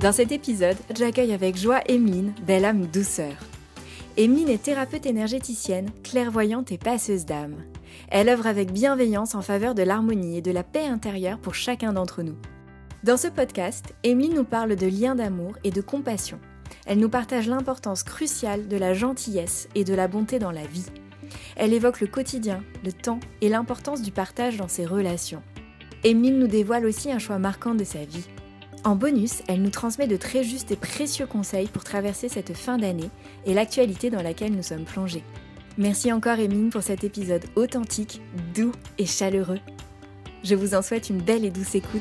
Dans cet épisode, j'accueille avec joie Emeline, belle âme douceur. Emeline est thérapeute énergéticienne, clairvoyante et passeuse d'âme. Elle œuvre avec bienveillance en faveur de l'harmonie et de la paix intérieure pour chacun d'entre nous. Dans ce podcast, Emeline nous parle de liens d'amour et de compassion. Elle nous partage l'importance cruciale de la gentillesse et de la bonté dans la vie. Elle évoque le quotidien, le temps et l'importance du partage dans ses relations. Emeline nous dévoile aussi un choix marquant de sa vie. En bonus, elle nous transmet de très justes et précieux conseils pour traverser cette fin d'année et l'actualité dans laquelle nous sommes plongés. Merci encore Emeline pour cet épisode authentique, doux et chaleureux. Je vous en souhaite une belle et douce écoute.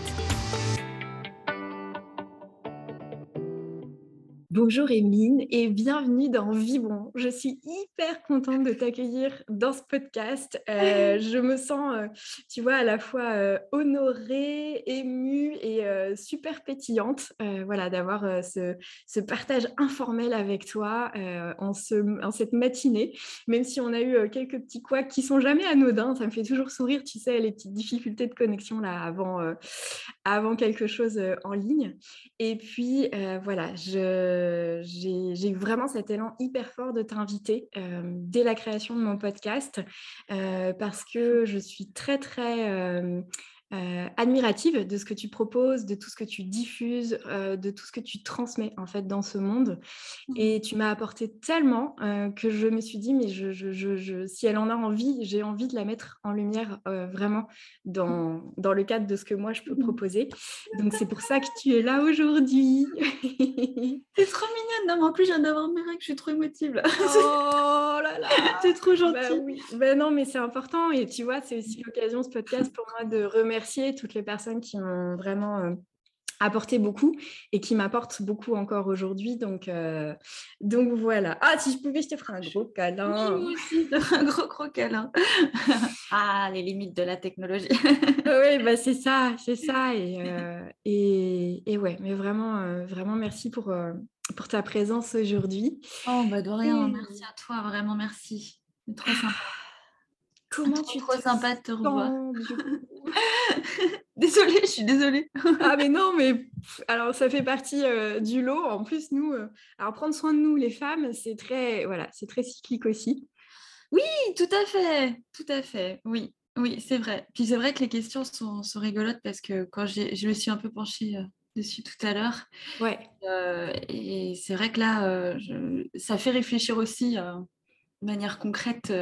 Bonjour Emeline et bienvenue dans Vibron. Je suis hyper contente de t'accueillir dans ce podcast. Euh, je me sens, euh, tu vois, à la fois euh, honorée, émue et super pétillante, voilà, d'avoir ce, ce, partage informel avec toi en, ce, en, cette matinée. Même si on a eu quelques petits couacs qui sont jamais anodins, ça me fait toujours sourire, tu sais, les petites difficultés de connexion là avant, avant quelque chose en ligne. Et puis voilà, euh, j'ai eu vraiment cet élan hyper fort de t'inviter euh, dès la création de mon podcast euh, parce que je suis très très euh, admirative de ce que tu proposes, de tout ce que tu diffuses, euh, de tout ce que tu transmets en fait dans ce monde. Mmh. Et tu m'as apporté tellement euh, que je me suis dit, mais je, je, je, si elle en a envie, j'ai envie de la mettre en lumière vraiment dans, dans, le cadre de ce que moi je peux mmh. proposer. Donc c'est pour ça que tu es là aujourd'hui. C'est trop mignonne. Non, mais en plus, je viens d'avoir mes règles, je suis trop émotive là. Oh là là. T'es trop gentille. Bah, oui. bah, non, mais c'est important. Et tu vois, c'est aussi l'occasion, ce podcast, pour moi de remettre remercier toutes les personnes qui m'ont vraiment euh, apporté beaucoup et qui m'apportent beaucoup encore aujourd'hui. Donc, euh, donc voilà. Ah, si je pouvais, je te ferais un gros câlin. moi aussi, un gros, gros câlin. ah, les limites de la technologie. oui, bah, c'est ça, c'est ça. Et, euh, et, et, ouais, mais vraiment, vraiment merci pour, pour ta présence aujourd'hui. Oh, bah de rien. Merci à toi, vraiment merci. C'est trop sympa. Comment tu trop sympa de te revoir. désolée, je suis désolée. ah mais non, mais alors ça fait partie euh, du lot. En plus, nous, euh, alors prendre soin de nous, les femmes, c'est très, voilà, c'est très cyclique aussi. Oui, tout à fait, tout à fait. Oui, oui, c'est vrai. Puis c'est vrai que les questions sont, sont rigolotes parce que quand je me suis un peu penchée euh, dessus tout à l'heure. Ouais. et c'est vrai que là, ça fait réfléchir aussi de manière concrète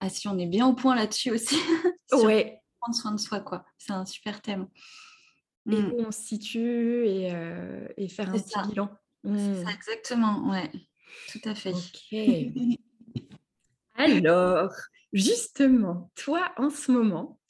ah, si on est bien au point là-dessus aussi. ouais. Prendre soin de soi, quoi. C'est un super thème. Et mmh. où on se situe et, euh, et faire un petit bilan. C'est mmh. ça, exactement, ouais. Tout à fait. Ok. Alors, justement, toi, en ce moment,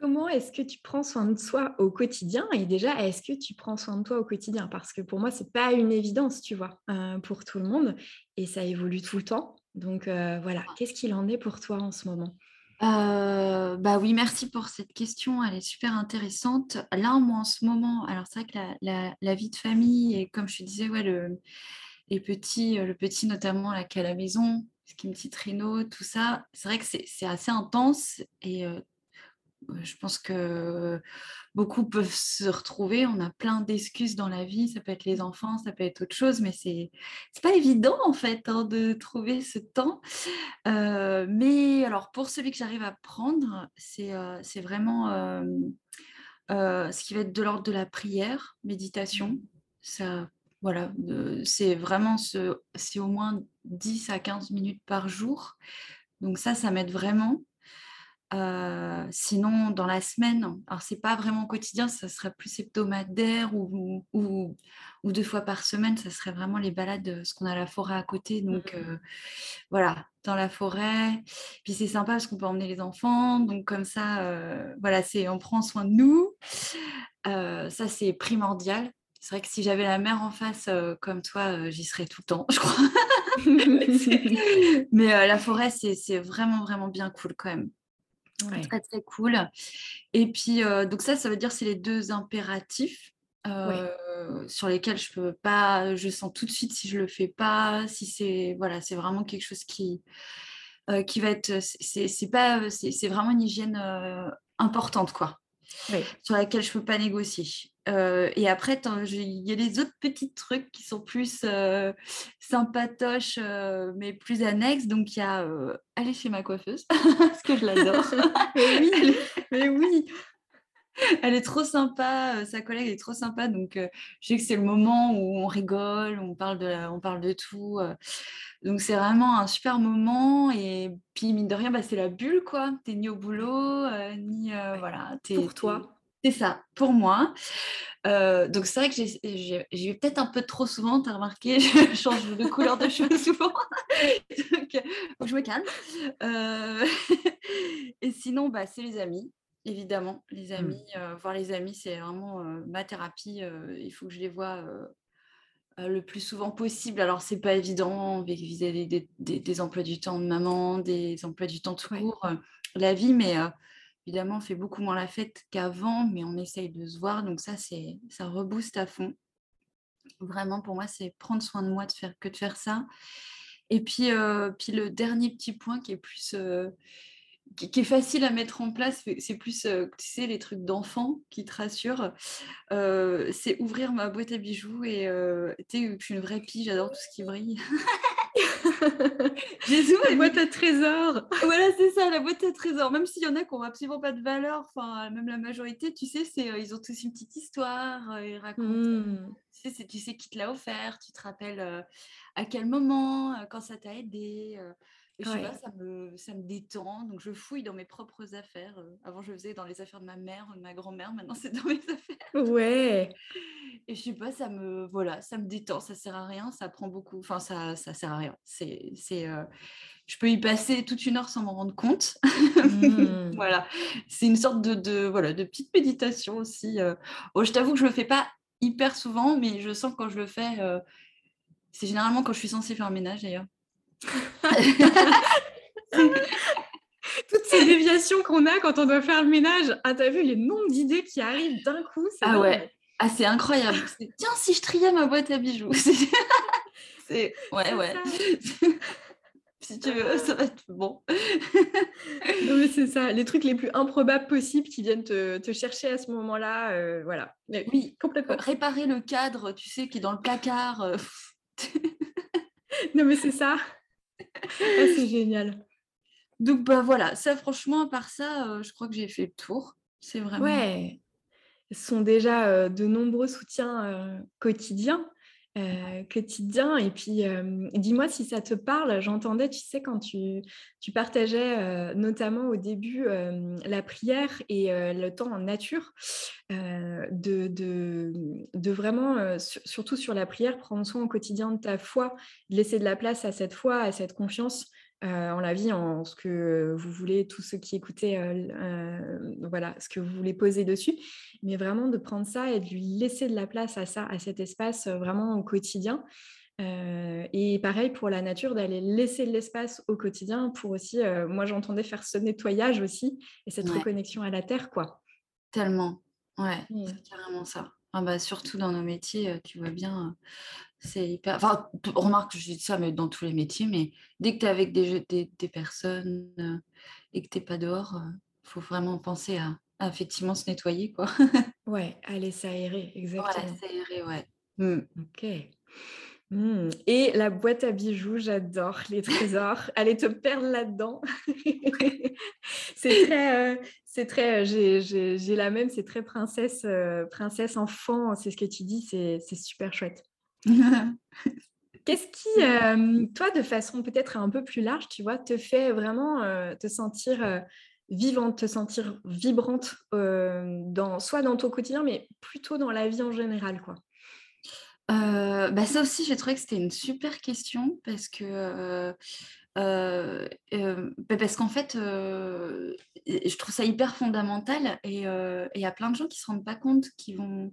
comment est-ce que tu prends soin de soi au quotidien? Et déjà, est-ce que tu prends soin de toi au quotidien? Parce que pour moi, c'est pas une évidence, tu vois, euh, pour tout le monde. Et ça évolue tout le temps. Donc euh, voilà, qu'est-ce qu'il en est pour toi en ce moment? Euh, bah oui, merci pour cette question, elle est super intéressante. Là, moi, en ce moment, alors c'est vrai que la, vie de famille, et comme je te disais, ouais, le, les petits, euh, le petit notamment là, qui la maison, ce qui une petite réno, tout ça, c'est vrai que c'est assez intense et je pense que beaucoup peuvent se retrouver. On a plein d'excuses dans la vie. Ça peut être les enfants, ça peut être autre chose, mais c'est c'est pas évident en fait hein, de trouver ce temps. mais alors pour celui que j'arrive à prendre, c'est c'est vraiment ce qui va être de l'ordre de la prière, méditation. Ça voilà, c'est vraiment ce, c'est au moins 10 à 15 minutes par jour. Donc ça, ça m'aide vraiment. Euh, sinon, dans la semaine, alors c'est pas vraiment quotidien, ça serait plus hebdomadaire ou, ou, ou, deux fois par semaine, ça serait vraiment les balades, euh, parce qu'on a la forêt à côté. Donc mmh. euh, voilà, dans la forêt. Puis c'est sympa parce qu'on peut emmener les enfants. Donc comme ça, voilà, c'est on prend soin de nous. ça, c'est primordial. C'est vrai que si j'avais la mer en face comme toi, j'y serais tout le temps, je crois. Mais la forêt, c'est vraiment, vraiment bien cool quand même. Très, très cool. Et puis, euh, donc ça, ça veut dire c'est les deux impératifs euh, sur lesquels je peux pas, je sens tout de suite si je le fais pas, si c'est, voilà, c'est vraiment quelque chose qui, euh, qui va être, c'est pas, c'est vraiment une hygiène importante, quoi sur laquelle je peux pas négocier. Euh, et après, il y a les autres petits trucs qui sont plus euh, sympatoches, euh, mais plus annexes. Donc, il y a aller chez ma coiffeuse, parce que je l'adore. mais oui, mais oui. Elle est trop sympa, sa collègue est trop sympa, donc je sais que c'est le moment où on rigole, on parle de, on parle de tout. Donc c'est vraiment un super moment et puis mine de rien, bah, c'est la bulle quoi. T'es ni au boulot, ni voilà. Es, pour toi. C'est ça, pour moi. donc c'est vrai que j'y vais peut-être un peu trop souvent, tu as remarqué, je change de couleur de cheveux souvent. donc je me calme. et sinon, bah, c'est les amis. Évidemment, les mmh. amis, voir les amis, c'est vraiment ma thérapie. il faut que je les vois le plus souvent possible. Alors, c'est pas évident vis-à-vis des, des, emplois du temps de maman, des emplois du temps tout court, la vie, mais évidemment, on fait beaucoup moins la fête qu'avant, mais on essaye de se voir. Donc, ça, c'est ça rebooste à fond. Vraiment, pour moi, c'est prendre soin de moi de faire, que de faire ça. Et puis, puis le dernier petit point qui est plus qui, est facile à mettre en place, c'est plus, euh, tu sais, les trucs d'enfants qui te rassurent. Euh, c'est ouvrir ma boîte à bijoux et euh, tu sais, je suis une vraie pie, j'adore tout ce qui brille. Jésus, la boîte à trésors. voilà, c'est ça, la boîte à trésors. Même s'il y en a qui n'ont absolument pas de valeur, enfin, même la majorité, tu sais, c'est, ils ont tous une petite histoire, ils racontent. Mmh. Tu, sais, tu sais qui te l'a offert, tu te rappelles à quel moment, quand ça t'a aidé. Et je sais pas, ça me, ça me détend. Donc, je fouille dans mes propres affaires. Avant, je faisais dans les affaires de ma mère, de ma grand-mère. Maintenant, c'est dans mes affaires. Ouais. Et je sais pas, ça me, voilà, ça me détend. Ça sert à rien. Ça prend beaucoup. Enfin, ça, ça sert à rien. C'est, c'est, euh, je peux y passer toute une heure sans m'en rendre compte. Mmh. voilà. C'est une sorte de, de, voilà, de petite méditation aussi. Oh, je t'avoue que je le fais pas hyper souvent, mais je sens quand je le fais. c'est généralement quand je suis censée faire un ménage d'ailleurs. Toutes ces déviations qu'on a quand on doit faire le ménage. Ah, t'as vu les nombres d'idées qui arrivent d'un coup Ah ouais. Ah, c'est incroyable. Tiens, si je triais ma boîte à bijoux. c'est ouais, ouais. si tu veux, ça va être bon. non, mais c'est ça, les trucs les plus improbables possibles qui viennent te, te chercher à ce moment-là. Euh, voilà. oui, complètement. Réparer le cadre, tu sais, qui est dans le placard. Euh, non, mais c'est ça. Ah, c'est génial. Donc, bah voilà, ça, franchement, à part ça, euh, je crois que j'ai fait le tour. C'est vraiment. Ouais. Ce sont déjà euh, de nombreux soutiens euh, quotidiens. Quotidien. Et puis, dis-moi si ça te parle. J'entendais, tu sais, quand tu, tu partageais notamment au début la prière et le temps en nature, de, de, de, vraiment, surtout sur la prière, prendre soin au quotidien de ta foi, laisser de la place à cette foi, à cette confiance en la vie, en ce que vous voulez, tous ceux qui écoutaient, voilà, ce que vous voulez poser dessus, mais vraiment de prendre ça et de lui laisser de la place à ça, à cet espace vraiment au quotidien. et pareil pour la nature, d'aller laisser de l'espace au quotidien pour aussi, moi j'entendais faire ce nettoyage aussi et cette reconnexion à la terre, quoi. Tellement, ouais, mmh. c'est carrément ça. Ah bah, surtout dans nos métiers, tu vois bien, c'est hyper. Enfin, remarque, je dis ça, mais dans tous les métiers, mais dès que tu es avec des, des, des personnes euh, et que tu n'es pas dehors, il euh, faut vraiment penser à, effectivement se nettoyer. quoi. ouais, aller s'aérer, exactement. S'aérer, ouais. Mmh. Ok. Mmh. Et la boîte à bijoux, j'adore les trésors. Allez te perdre là-dedans. c'est très, euh, c'est très, j'ai la même, c'est très princesse, princesse enfant. C'est ce que tu dis, c'est super chouette. Qu'est-ce qui, toi, de façon peut-être un peu plus large, tu vois, te fait vraiment te sentir vivante, te sentir vibrante, dans, soit dans ton quotidien, mais plutôt dans la vie en général, quoi? Bah ça aussi, j'ai trouvé que c'était une super question parce que bah, parce qu'en fait, je trouve ça hyper fondamental et il y a plein de gens qui se rendent pas compte, qui vont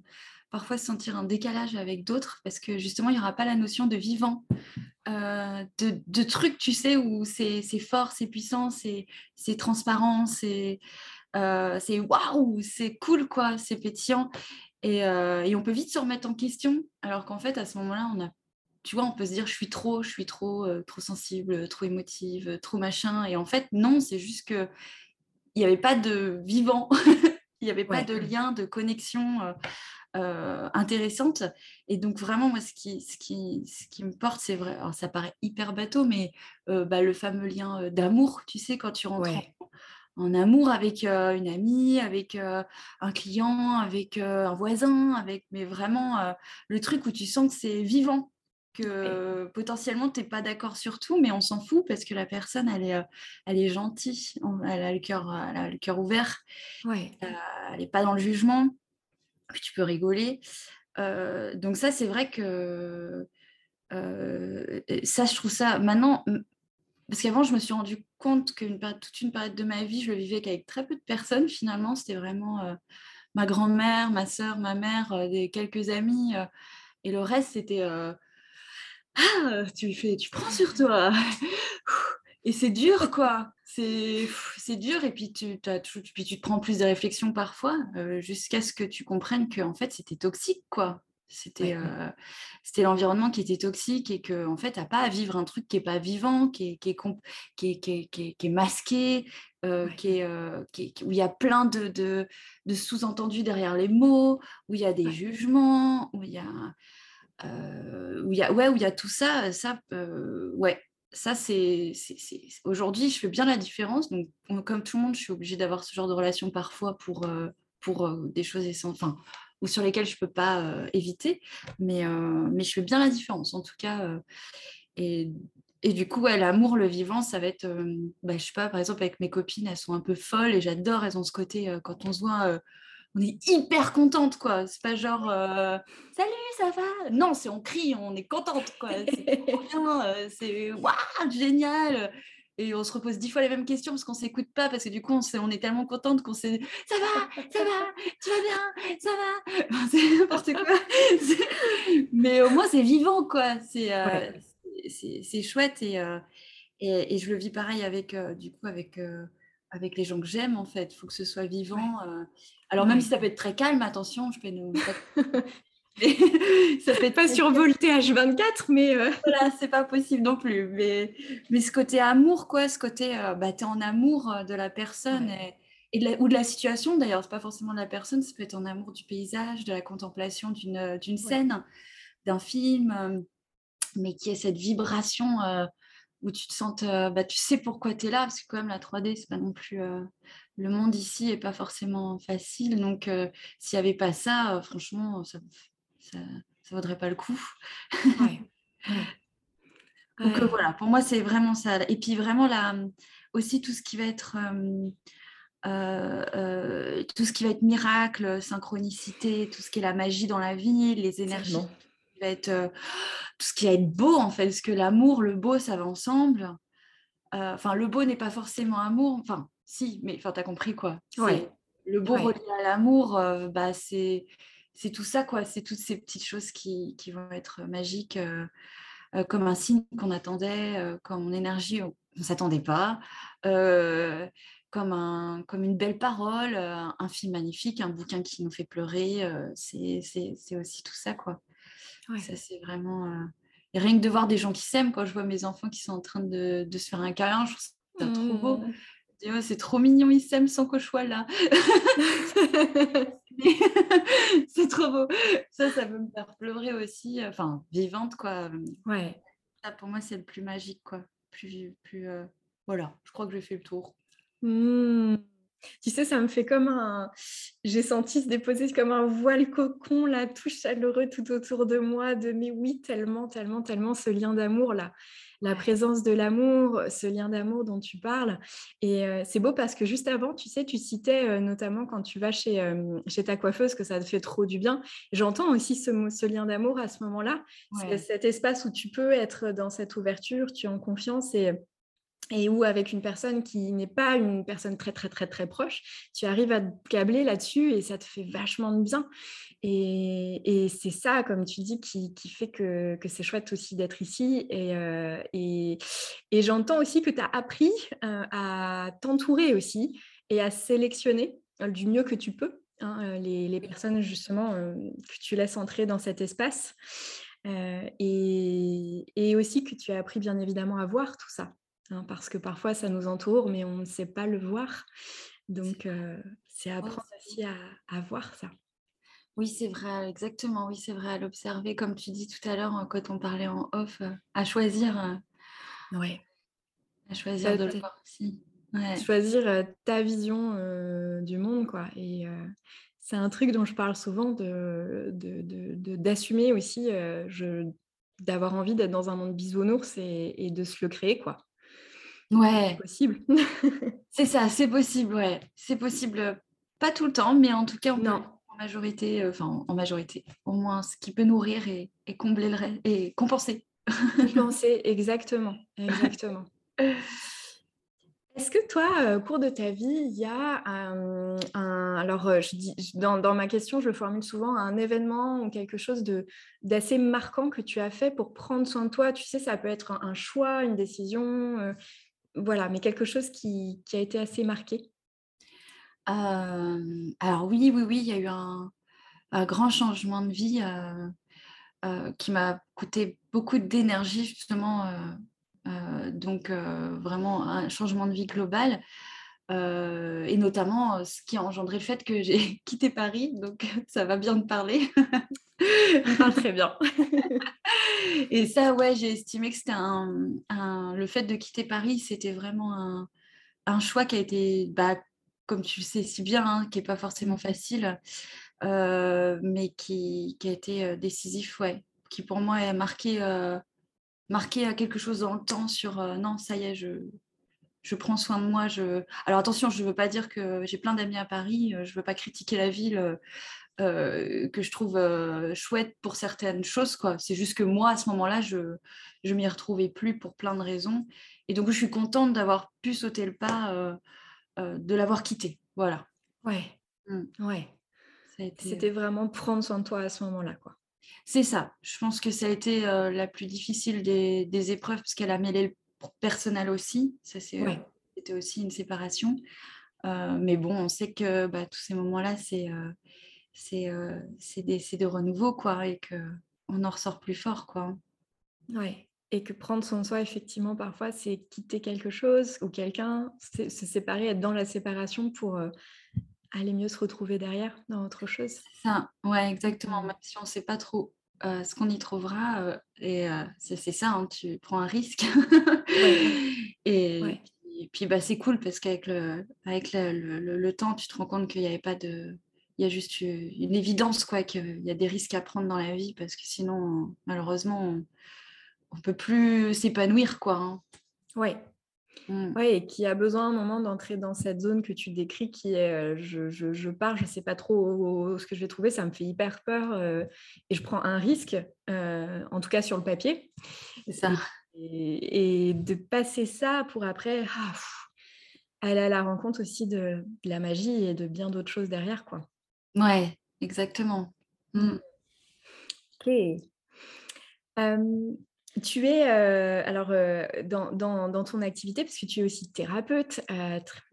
parfois sentir un décalage avec d'autres parce que justement, il n'y aura pas la notion de vivant, de, de trucs, tu sais, où c'est fort, c'est puissant, c'est transparent, c'est waouh, c'est cool, quoi, c'est pétillant. Et, et, on peut vite se remettre en question, alors qu'en fait, à ce moment-là, on a tu vois, on peut se dire je suis trop, je suis trop, euh, trop sensible, trop émotive, trop machin. Et en fait, non, c'est juste que il n'y avait pas de vivant, il n'y avait pas de lien, de connexion euh, euh, intéressante. Et donc vraiment, moi, ce qui, ce qui, ce qui me porte, c'est vrai. Alors, ça paraît hyper bateau, mais bah, le fameux lien d'amour, tu sais, quand tu rentres en, amour avec une amie, avec un client, avec un voisin, avec mais vraiment le truc où tu sens que c'est vivant que potentiellement tu n'es pas d'accord sur tout, mais on s'en fout parce que la personne elle est, euh, elle est gentille, elle a le cœur, le cœur ouvert, ouais. Euh, elle n'est pas dans le jugement, tu peux rigoler. Euh, donc ça c'est vrai que ça je trouve ça maintenant parce qu'avant je me suis rendu compte que toute une période de ma vie je le vivais qu'avec très peu de personnes finalement c'était vraiment ma grand-mère, ma soeur, ma mère, des quelques amis et le reste c'était ah, tu fais, tu prends sur toi. Et c'est dur, quoi. C'est, dur. Et puis tu, puis tu te prends plus de réflexion parfois, euh, jusqu'à ce que tu comprennes que en fait, c'était toxique, quoi. C'était, euh, c'était l'environnement qui était toxique et que en fait, t'as pas à vivre un truc qui est pas vivant, qui est, qui est, qui est, qui est, masqué, euh, qui est, où il y a plein de, de, de sous-entendus derrière les mots, où il y a des jugements, où il y a où il y a ouais où il y a tout ça ça ouais ça c'est aujourd'hui je fais bien la différence. Donc comme tout le monde je suis obligée d'avoir ce genre de relation parfois pour euh, pour des choses enfin ou sur lesquelles je peux pas éviter. Mais mais je fais bien la différence en tout cas et et du coup, l'amour, le vivant, ça va être, bah, je sais pas, par exemple, avec mes copines, elles sont un peu folles et j'adore, elles ont ce côté, quand on se voit, on est hyper contente, quoi. C'est pas genre euh, salut, ça va? Non, c'est on crie, on est contente, quoi. C'est bien, euh, c'est waouh, génial. Et on se repose dix fois les mêmes questions parce qu'on s'écoute pas, parce que du coup, on, on est tellement contente qu'on s'est ça va, ça va, tu vas bien, ça va? c'est n'importe quoi. Mais au moins, c'est vivant, quoi. C'est euh, c'est chouette et, et, et, je le vis pareil avec, du coup, avec avec les gens que j'aime en fait. Il faut que ce soit vivant. Euh. Alors même si ça peut être très calme, attention, je peux nous... ça peut être pas survolté H24, mais euh... voilà, c'est pas possible non plus. Mais, mais ce côté amour, quoi, ce côté, euh, bah, tu es en amour euh, de la personne et, de ou de la situation d'ailleurs, c'est pas forcément de la personne, ça peut être en amour du paysage, de la contemplation d'une d'une scène, d'un film, mais qui est cette vibration où tu te sens, bah, tu sais pourquoi tu es là, parce que quand même la 3D, c'est pas non plus le monde ici est pas forcément facile. Donc s'il n'y avait pas ça, franchement, ça, ça, vaudrait pas le coup. Donc voilà, pour moi c'est vraiment ça. Et puis vraiment là, aussi tout ce qui va être tout ce qui va être miracle, synchronicité, tout ce qui est la magie dans la vie, les énergies va être euh, tout ce qui va être beau en fait, parce que l'amour, le beau, ça va ensemble. Euh, enfin, le beau n'est pas forcément amour. Enfin, si, mais enfin, t'as compris quoi. Le beau relié à l'amour, euh, bah c'est c'est tout ça quoi. C'est toutes ces petites choses qui, qui vont être magiques, comme un signe qu'on attendait, comme une énergie on, ne s'attendait pas. comme, un, comme une belle parole, un film magnifique, un bouquin qui nous fait pleurer, c'est aussi tout ça quoi. Ça, c'est vraiment. Euh, et rien que de voir des gens qui s'aiment, quand je vois mes enfants qui sont en train de, de se faire un câlin, je trouve ça trop beau. Mmh. Oh, c'est trop mignon, ils s'aiment sans que je sois là. c'est trop beau. Ça, ça peut me faire pleurer aussi. Enfin, vivante, quoi. Ouais. Ça, pour moi, c'est le plus magique, quoi. Plus, plus, euh, Voilà, je crois que j'ai fait le tour. Mmh. Tu sais, ça me fait comme un. J'ai senti se déposer comme un voile cocon, là, tout chaleureux tout autour de moi, de mais oui, tellement, tellement, tellement ce lien d'amour, là. La présence de l'amour, ce lien d'amour dont tu parles. Et euh, c'est beau parce que juste avant, tu sais, tu citais euh, notamment quand tu vas chez, euh, chez ta coiffeuse que ça te fait trop du bien. J'entends aussi ce, ce lien d'amour à ce moment-là. Cet espace où tu peux être dans cette ouverture, tu es en confiance et et où avec une personne qui n'est pas une personne très très très très proche, tu arrives à te câbler là-dessus et ça te fait vachement de bien. Et, c'est ça, comme tu dis, qui, fait que, c'est chouette aussi d'être ici. Et, euh, j'entends aussi que tu as appris euh, à t'entourer aussi et à sélectionner euh, du mieux que tu peux hein, les, personnes justement que tu laisses entrer dans cet espace. et aussi que tu as appris bien évidemment à voir tout ça. Hein, parce que parfois ça nous entoure, mais on ne sait pas le voir. Donc, c'est apprendre aussi à, voir ça. Oui, c'est vrai, exactement. Oui, c'est vrai, à l'observer, comme tu dis tout à l'heure, hein, quand on parlait en off, à choisir. ouais. À choisir de le voir aussi. Choisir ta vision du monde, quoi. Et c'est un truc dont je parle souvent, d'assumer de, de, aussi, d'avoir envie d'être dans un monde bisounours et, et de se le créer, quoi. Ouais. C'est possible. c'est ça, c'est possible, ouais. C'est possible, pas tout le temps, mais en tout cas, non. en majorité, euh, enfin en majorité, au moins ce qui peut nourrir et, combler le et compenser. compenser, exactement, exactement. Est-ce que toi, au cours de ta vie, il y a un, alors euh, je dis, dans, dans, ma question, je le formule souvent, un événement ou quelque chose de d'assez marquant que tu as fait pour prendre soin de toi? Tu sais, ça peut être un, choix, une décision, euh, voilà, mais quelque chose qui, a été assez marqué Alors oui, oui, oui, il y a eu un, grand changement de vie qui m'a coûté beaucoup d'énergie justement. donc vraiment un changement de vie global. et notamment ce qui a engendré le fait que j'ai quitté Paris, donc ça va bien de parler. Parle très bien. et ça, ouais, j'ai estimé que c'était un, le fait de quitter Paris, c'était vraiment un, un, choix qui a été, bah, comme tu le sais si bien, hein, qui n'est pas forcément mmh. facile, euh, mais qui, qui, a été euh, décisif, ouais, qui pour moi a marqué, euh, marqué quelque chose dans le temps sur non, ça y est, je, je prends soin de moi. Je... Alors attention, je ne veux pas dire que j'ai plein d'amis à Paris, je ne veux pas critiquer la ville. Euh, que je trouve euh, chouette pour certaines choses. Quoi. C'est juste que moi, à ce moment-là, je ne m'y retrouvais plus pour plein de raisons. Et donc, je suis contente d'avoir pu sauter le pas, euh, de l'avoir quitté. Voilà. Ouais. Mmh. Ouais. C'était vraiment prendre soin de toi à ce moment-là. quoi. C'est ça. Je pense que ça a été la plus difficile des, des épreuves parce qu'elle a mêlé le personnel aussi. Ça, c'était aussi une séparation. mais bon, on sait que bah, tous ces moments-là, c'est c'est euh, des, de renouveau, quoi, et qu'on en ressort plus fort, quoi. Ouais. Et que prendre soin de soi, effectivement, parfois, c'est quitter quelque chose ou quelqu'un, se séparer, être dans la séparation pour euh, aller mieux se retrouver derrière dans autre chose. Ça, ouais, exactement. Même si on ne sait pas trop euh, ce qu'on y trouvera, et c'est ça, hein, tu prends un risque. et, puis, bah, c'est cool parce qu'avec le, avec le, temps, tu te rends compte qu'il n'y avait pas de il y a juste une évidence quoi qu'il y a des risques à prendre dans la vie parce que sinon malheureusement on, ne peut plus s'épanouir quoi. Hein. Ouais. Mmh. Ouais, et qui a besoin un moment d'entrer dans cette zone que tu décris qui est euh, je, je, je, pars, je sais pas trop ce que je vais trouver, ça me fait hyper peur euh, et je prends un risque, euh, en tout cas sur le papier. Ça. Et, de passer ça pour après ah, aller à la rencontre aussi de, de, la magie et de bien d'autres choses derrière. quoi. Ouais, exactement. Mmh. Ok. tu es, alors, dans, ton activité, parce que tu es aussi thérapeute,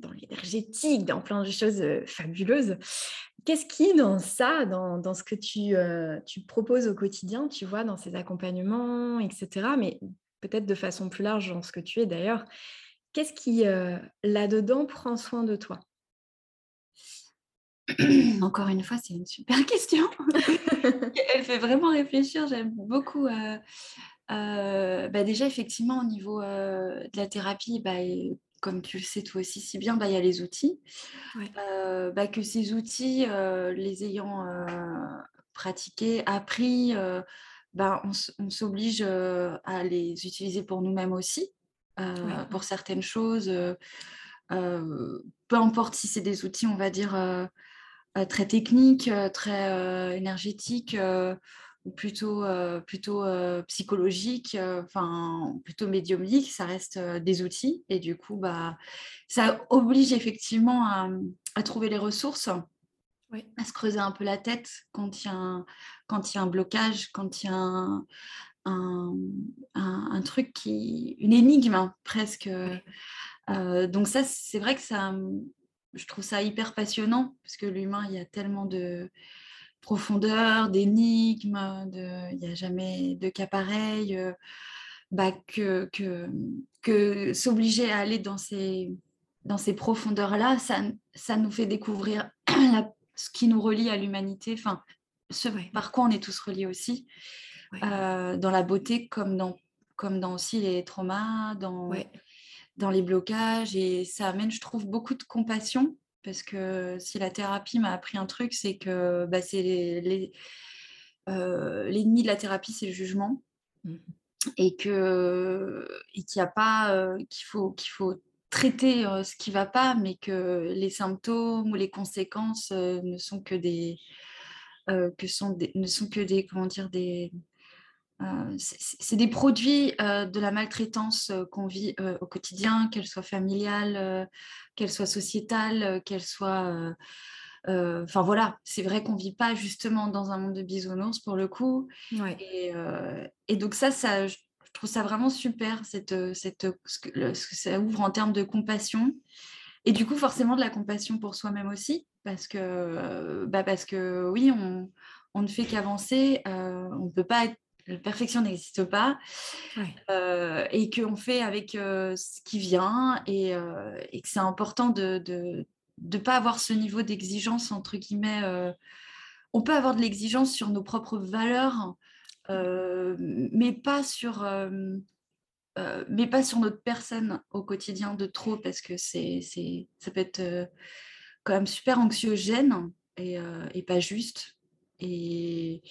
dans l'énergétique, dans plein de choses fabuleuses. Qu'est-ce qui, dans ça, dans, dans ce que tu, tu proposes au quotidien, tu vois, dans ces accompagnements, etc., mais peut-être de façon plus large dans ce que tu es d'ailleurs, qu'est-ce qui, là-dedans, prend soin de toi? Encore une fois, c'est une super question. Elle fait vraiment réfléchir. J'aime beaucoup. Euh, euh, bah déjà, effectivement, au niveau euh, de la thérapie, bah, comme tu le sais toi aussi si bien, bah, il y a les outils. bah, que ces outils, les ayant pratiqués, appris, bah, on, s'oblige à les utiliser pour nous-mêmes aussi, pour certaines choses. peu importe si c'est des outils, on va dire, très techniques, très énergétiques ou plutôt, plutôt psychologiques, enfin plutôt médiumniques, ça reste des outils. Et du coup, bah, ça oblige effectivement à trouver les ressources à se creuser un peu la tête quand il y a un, quand il y a un blocage, quand il y a un, un, truc qui. une énigme hein, presque. Euh, donc, ça, c'est vrai que ça. Je trouve ça hyper passionnant parce que l'humain, il y a tellement de profondeur, d'énigmes, de... il n'y a jamais de cas pareil. Euh, bah, que, que, que s'obliger à aller dans ces, dans ces profondeurs-là, ça, ça nous fait découvrir la ce qui nous relie à l'humanité, enfin, ce par quoi on est tous reliés aussi, euh, dans la beauté comme dans, comme dans aussi les traumas, dans, dans les blocages. Et ça amène, je trouve, beaucoup de compassion, parce que si la thérapie m'a appris un truc, c'est que bah, c'est les, euh, l'ennemi de la thérapie, c'est le jugement. Mmh. Et que et qu'il a pas euh, qu'il faut qu'il faut traiter ce qui ne va pas, mais que les symptômes ou les conséquences ne sont que des, que sont ne sont que des comment dire des c'est des produits de la maltraitance qu'on vit au quotidien, qu'elle soit familiale, qu'elle soit sociétale, qu'elle soit Enfin voilà, c'est vrai qu'on vit pas justement dans un monde de bisounours pour le coup. Et, et, donc ça, ça, je trouve ça vraiment super, cette, euh, cette, ce, que, ça ouvre en termes de compassion. Et du coup, forcément, de la compassion pour soi-même aussi, parce que, bah parce que oui, on, on ne fait qu'avancer, euh, on ne peut pas être la perfection n'existe pas euh, et qu'on fait avec ce qui vient et, et que c'est important de ne de, pas avoir ce niveau d'exigence entre guillemets. on peut avoir de l'exigence sur nos propres valeurs, mais pas sur mais pas sur notre personne au quotidien de trop parce que c'est, c'est ça peut être quand même super anxiogène et, et pas juste et,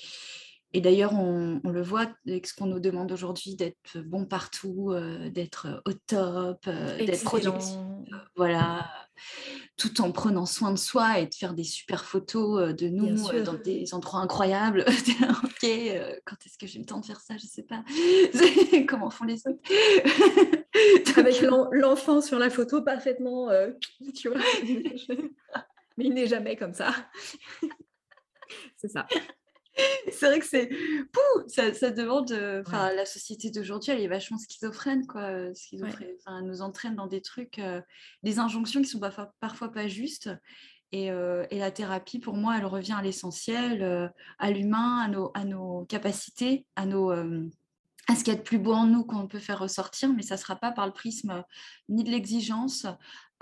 et d'ailleurs, on, on, le voit avec ce qu'on nous demande aujourd'hui d'être bon partout, d'être au top, d'être productif. Voilà, tout en prenant soin de soi et de faire des super photos euh, de nous euh, dans des endroits incroyables. ok, euh, quand est-ce que j'ai le temps de faire ça Je sais pas. Comment font les autres? Avec l'enfant sur la photo parfaitement, tu vois. Mais il n'est jamais comme ça. C'est ça. c'est vrai que c'est ça, ça demande enfin la société d'aujourd'hui elle est vachement schizophrène quoi schizophrène, nous entraîne dans des trucs des injonctions qui sont parfois pas justes et, et, la thérapie pour moi elle revient à l'essentiel à l'humain à nos, à nos capacités à nos à ce qu'il y a de plus beau en nous qu'on peut faire ressortir, mais ça ne sera pas par le prisme ni de l'exigence,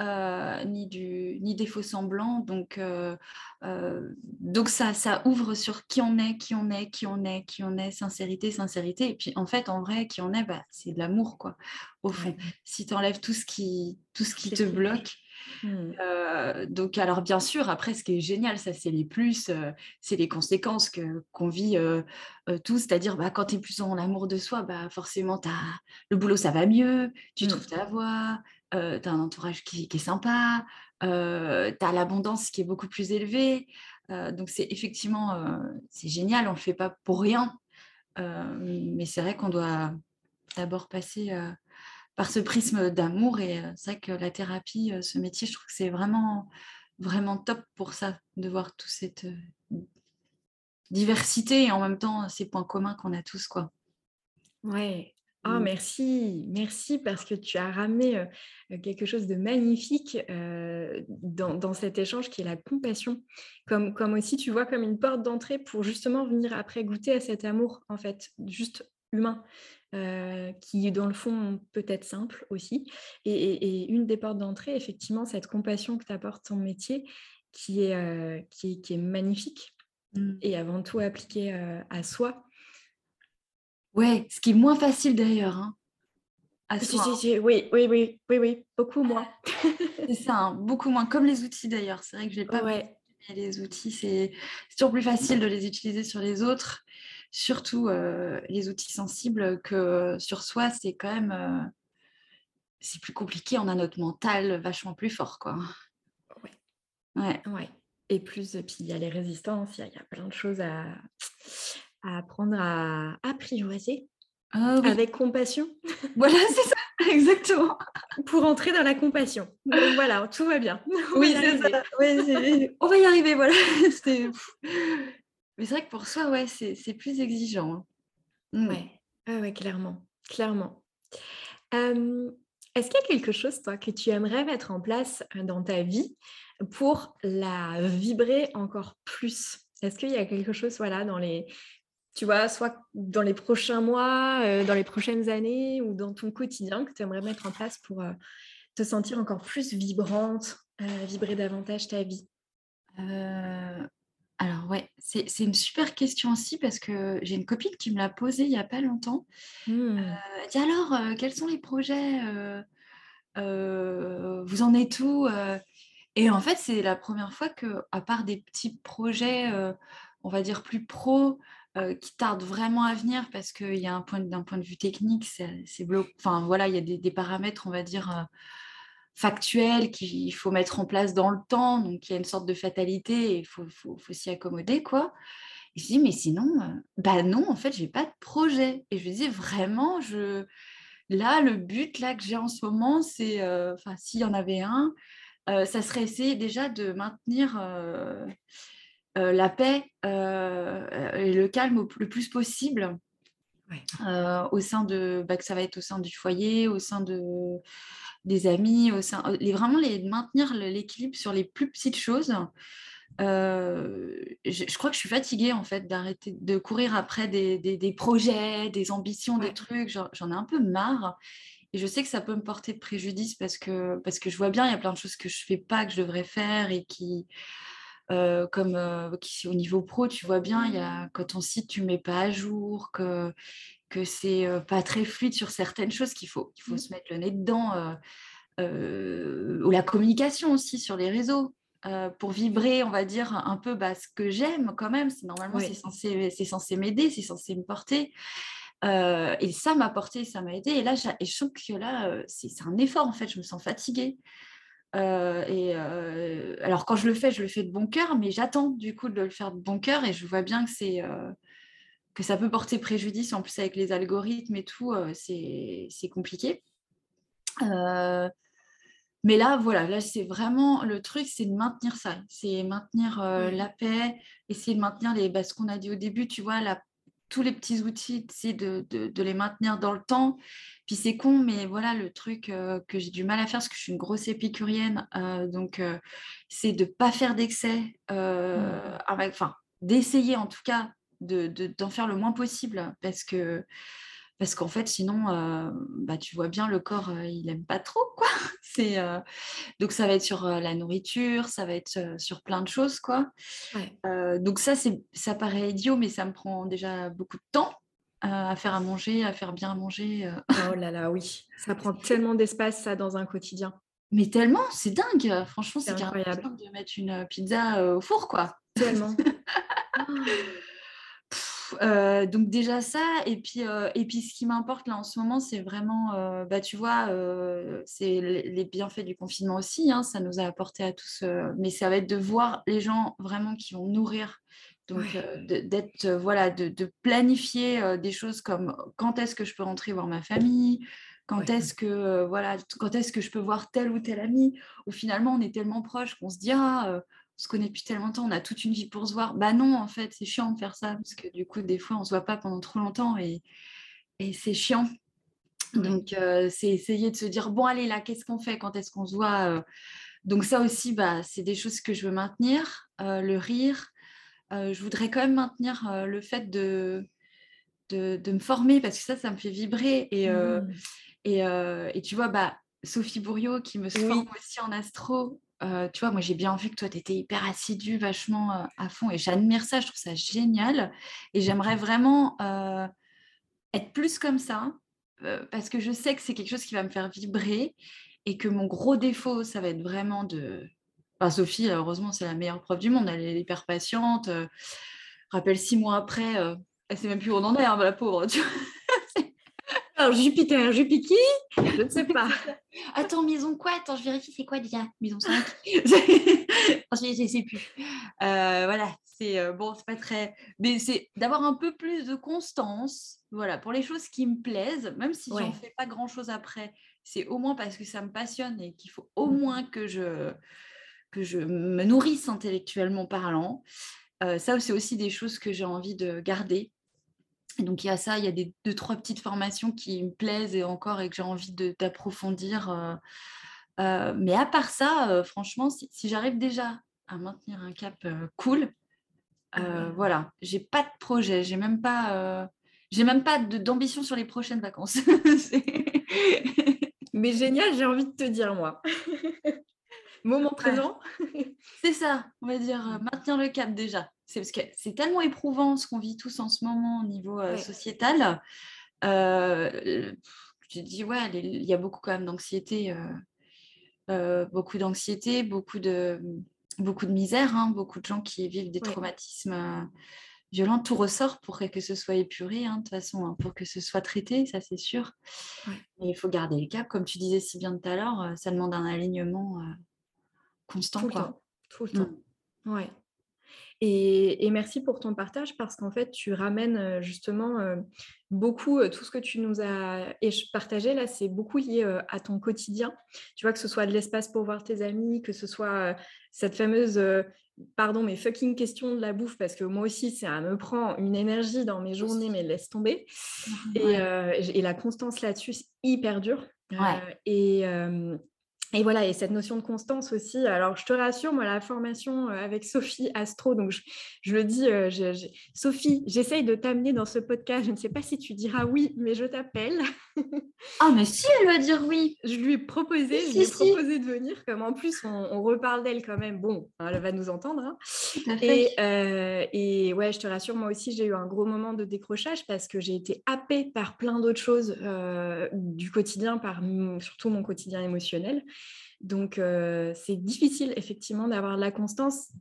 euh, ni, du, ni des faux semblants. Donc, euh, euh, donc ça, ça ouvre sur qui on est, qui on est, qui on est, qui on est, sincérité, sincérité. Et puis en fait, en vrai, qui on est, bah, c'est de l'amour, quoi, au fond. Si tu enlèves tout ce qui, tout ce qui te bloque, Mmh. Euh, donc, alors bien sûr, après, ce qui est génial, ça, c'est les plus, c'est les conséquences que, qu'on vit tous, c'est-à-dire bah, quand tu es plus en amour de soi, bah, forcément, as, le boulot, ça va mieux, tu mmh. trouves ta voix, tu as un entourage qui, est sympa, tu as l'abondance qui est beaucoup plus élevée. donc, c'est effectivement, c'est génial, on ne le fait pas pour rien, mais c'est vrai qu'on doit d'abord passer par ce prisme d'amour. Et c'est vrai que la thérapie, ce métier, je trouve que c'est vraiment, vraiment top pour ça, de voir toute cette diversité et en même temps ces points communs qu'on a tous. Quoi. Ouais. Oh, merci, merci parce que tu as ramené quelque chose de magnifique dans, dans, cet échange qui est la compassion. Comme, comme aussi, tu vois, comme une porte d'entrée pour justement venir après goûter à cet amour, en fait, juste humain. Euh, qui dans le fond peut être simple aussi. Et, une des portes d'entrée, effectivement, cette compassion que t'apporte ton métier, qui est, qui, est magnifique mmh. et avant tout appliquée à soi. Ouais, ce qui est moins facile d'ailleurs. Hein. à Si, soi. si, si, oui, oui, oui, oui, oui, beaucoup moins. C'est ça, hein, beaucoup moins. Comme les outils d'ailleurs. C'est vrai que je n'ai pas Ouais, les outils, c'est toujours plus facile de les utiliser sur les autres, surtout euh, les outils sensibles, que sur soi, c'est quand même euh, c'est plus compliqué. On a notre mental vachement plus fort, quoi. Ouais. Ouais. ouais. Et plus, puis il y a les résistances, il y a, il y a plein de choses à, à apprendre à apprivoiser Ah oui. avec compassion Voilà, c'est ça, exactement. pour entrer dans la compassion. Donc voilà, tout va bien. On Oui, c'est ça. Ouais, On va y arriver, voilà. Mais c'est vrai que pour soi, ouais, c'est plus exigeant. hein. Mm. Ouais, ouais, ouais, clairement, clairement. Euh, Est-ce qu'il y a quelque chose, toi, que tu aimerais mettre en place dans ta vie pour la vibrer encore plus? Est-ce qu'il y a quelque chose, voilà, dans les, tu vois, soit dans les prochains mois, euh, dans les prochaines années ou dans ton quotidien que tu aimerais mettre en place pour euh, te sentir encore plus vibrante, euh, vibrer davantage ta vie? Alors ouais, c'est c'est une super question aussi parce que j'ai une copine qui me l'a posée il n'y a pas longtemps. Elle dit alors, quels sont les projets Vous en êtes où Et en fait, c'est la première fois que, à part des petits projets, on va dire plus pro, euh, qui tardent vraiment à venir parce qu'il y a un point, d'un point de vue technique, c'est c'est blo- Enfin voilà, il y a des, paramètres, on va dire, euh, factuels qu'il faut mettre en place dans le temps. Donc il y a une sorte de fatalité et il faut, faut, s'y accommoder, quoi. Et je dis, mais sinon, euh, bah non, en fait, j'ai pas de projet. Et je lui dis, vraiment, je... là, le but là, que j'ai en ce moment, c'est, enfin, s'il y en avait un, ça serait essayer déjà de maintenir la paix euh, et le calme au, le plus possible Ouais. euh, au sein de, bah, que ça va être au sein du foyer, au sein de, des amis, au sein, euh, les, vraiment les, maintenir l'équilibre sur les plus petites choses. Euh, je, je crois que je suis fatiguée en fait d'arrêter de courir après des, des- des projets, des ambitions, Ouais. des trucs. J'en j'en ai un peu marre. Et je sais que ça peut me porter préjudice parce que, parce que je vois bien, il y a plein de choses que je fais pas, que je devrais faire et qui, euh, comme euh, au niveau pro, tu vois bien, y a, quand ton site, tu mets pas à jour, que, que c'est euh, pas très fluide sur certaines choses, qu'il faut, qu'il faut Mhm. se mettre le nez dedans. euh, euh, ou la communication aussi sur les réseaux. pour vibrer, on va dire, un peu bah, ce que j'aime quand même. Normalement, c'est censé, m'aider, c'est censé me porter. Euh, et ça m'a porté, ça m'a aidé. Et là, et je trouve que là, c'est un effort, en fait. Je me sens fatiguée. Euh, et euh, alors, quand je le fais, je le fais de bon cœur, mais j'attends du coup de le faire de bon cœur. Et je vois bien que c'est... euh, que ça peut porter préjudice en plus avec les algorithmes et tout, c'est, compliqué. Mais là, voilà, là, c'est vraiment le truc, c'est de maintenir ça, c'est maintenir la paix, essayer de maintenir les, bah, ce qu'on a dit au début, tu vois, la- tous les petits outils, essayer de, de- de les maintenir dans le temps. Puis c'est con, mais voilà, le truc euh, que j'ai du mal à faire, parce que je suis une grosse épicurienne, euh, donc euh, c'est de ne pas faire d'excès, avec, enfin, d'essayer en tout cas de, de- d'en faire le moins possible, parce que parce qu'en fait, sinon, bah, tu vois bien, le corps, il n'aime pas trop, quoi. C'est, euh, Donc, ça va être sur euh, la nourriture, ça va être euh, sur plein de choses, quoi. Ouais. Donc, ça, c'est, ça paraît idiot, mais ça me prend déjà beaucoup de temps à faire à manger, à faire bien à manger. Oh là là, oui. Ça prend tellement d'espace, ça, dans un quotidien. Mais tellement, c'est dingue. Franchement, C'est incroyable. de mettre une pizza au four, quoi. Tellement. Euh, donc déjà ça, et puis, euh, et puis ce qui m'importe là en ce moment, c'est vraiment, euh, bah, tu vois, c'est les bienfaits du confinement aussi, hein, ça nous a apporté à tous, mais ça va être de voir les gens vraiment qui vont nourrir, donc Ouais. d'être, voilà, de, de planifier des choses comme quand est-ce que je peux rentrer voir ma famille, quand Ouais. est-ce que, euh, voilà, quand est-ce que je peux voir tel ou tel ami, ou finalement on est tellement proches qu'on se dit, ah, euh, se connaît depuis tellement longtemps, on a toute une vie pour se voir. Bah non, en fait, c'est chiant de faire ça, parce que du coup, des fois, on se voit pas pendant trop longtemps et, et c'est chiant. Donc, euh, c'est essayer de se dire, bon, allez, là, qu'est-ce qu'on fait? Quand est-ce qu'on se voit euh? Donc, ça aussi, bah, c'est des choses que je veux maintenir. Euh, le rire. Euh, je voudrais quand même maintenir le fait de, de, de me former, parce que ça, ça me fait vibrer. Et, euh, Mm. et, euh, et tu vois, bah, Sophie Bourriot qui me forme aussi en astro, euh, tu vois, moi j'ai bien vu que toi tu étais hyper assidue, vachement euh, à fond, et j'admire ça, je trouve ça génial. Et j'aimerais vraiment euh, être plus comme ça, parce que je sais que c'est quelque chose qui va me faire vibrer et que mon gros défaut, ça va être vraiment de... Sophie, heureusement, c'est la meilleure preuve du monde, elle est hyper patiente. rappelle six mois après, elle sait même plus où on en est, hein, la pauvre. Alors, Jupiter, Jupiki, je ne sais pas. Attends, maison quoi? Attends, je vérifie, c'est quoi déjà? Maison 5 Je ne sais plus. Euh, voilà, c'est euh, bon, c'est pas très. Mais c'est d'avoir un peu plus de constance, voilà, pour les choses qui me plaisent, même si je j'en fais pas grand chose après. C'est au moins parce que ça me passionne et qu'il faut au moins que je, que je me nourrisse intellectuellement parlant. Euh, ça, c'est aussi des choses que j'ai envie de garder donc il y a ça, il y a des deux, trois petites formations qui me plaisent et encore et que j'ai envie d'approfondir. Euh, euh, mais à part ça, euh, franchement, si, j'arrive déjà à maintenir un cap cool, voilà, j'ai pas de projet, j'ai même pas, j'ai même pas d'ambition sur les prochaines vacances. mais génial, j'ai envie de te dire moi. Moment présent. C'est ça, on va dire maintenir le cap déjà c'est parce que c'est tellement éprouvant ce qu'on vit tous en ce moment au niveau euh, sociétal. Euh, tu te dis, ouais, il y a beaucoup quand même d'anxiété, euh, beaucoup d'anxiété, beaucoup de, beaucoup de misère, hein, beaucoup de gens qui vivent des traumatismes violents. Tout ressort pour que ce soit épuré, hein, de toute façon, hein, pour que ce soit traité, ça c'est sûr. Mais il faut garder les caps, comme tu disais si bien tout à l'heure, ça demande un alignement constant. Tout le temps. Tout le temps. Mmh. Ouais. Et, merci pour ton partage parce qu'en fait, tu ramènes euh, justement euh, beaucoup, euh, tout ce que tu nous as partagé là, c'est beaucoup lié à ton quotidien. Tu vois, que ce soit de l'espace pour voir tes amis, que ce soit cette fameuse, pardon, mais fucking question de la bouffe, parce que moi aussi, ça me prend une énergie dans mes journées, mais laisse tomber. Et, et, la constance là-dessus, c'est hyper dur. et et voilà, et cette notion de constance aussi. Alors, je te rassure, moi, la formation euh, avec Sophie Astro, donc je, le dis, euh, Sophie, j'essaye de t'amener dans ce podcast. Je ne sais pas si tu diras oui, mais je t'appelle. ah, mais si, elle va dire oui. Je lui ai proposé, je lui ai proposé de venir, comme en plus, on, reparle d'elle quand même. Bon, hein, elle va nous entendre. Hein. Et, euh, et, ouais, je te rassure, moi aussi, j'ai eu un gros moment de décrochage parce que j'ai été happée par plein d'autres choses du quotidien, par surtout mon quotidien émotionnel. Donc, euh, c'est difficile, effectivement, d'avoir la constance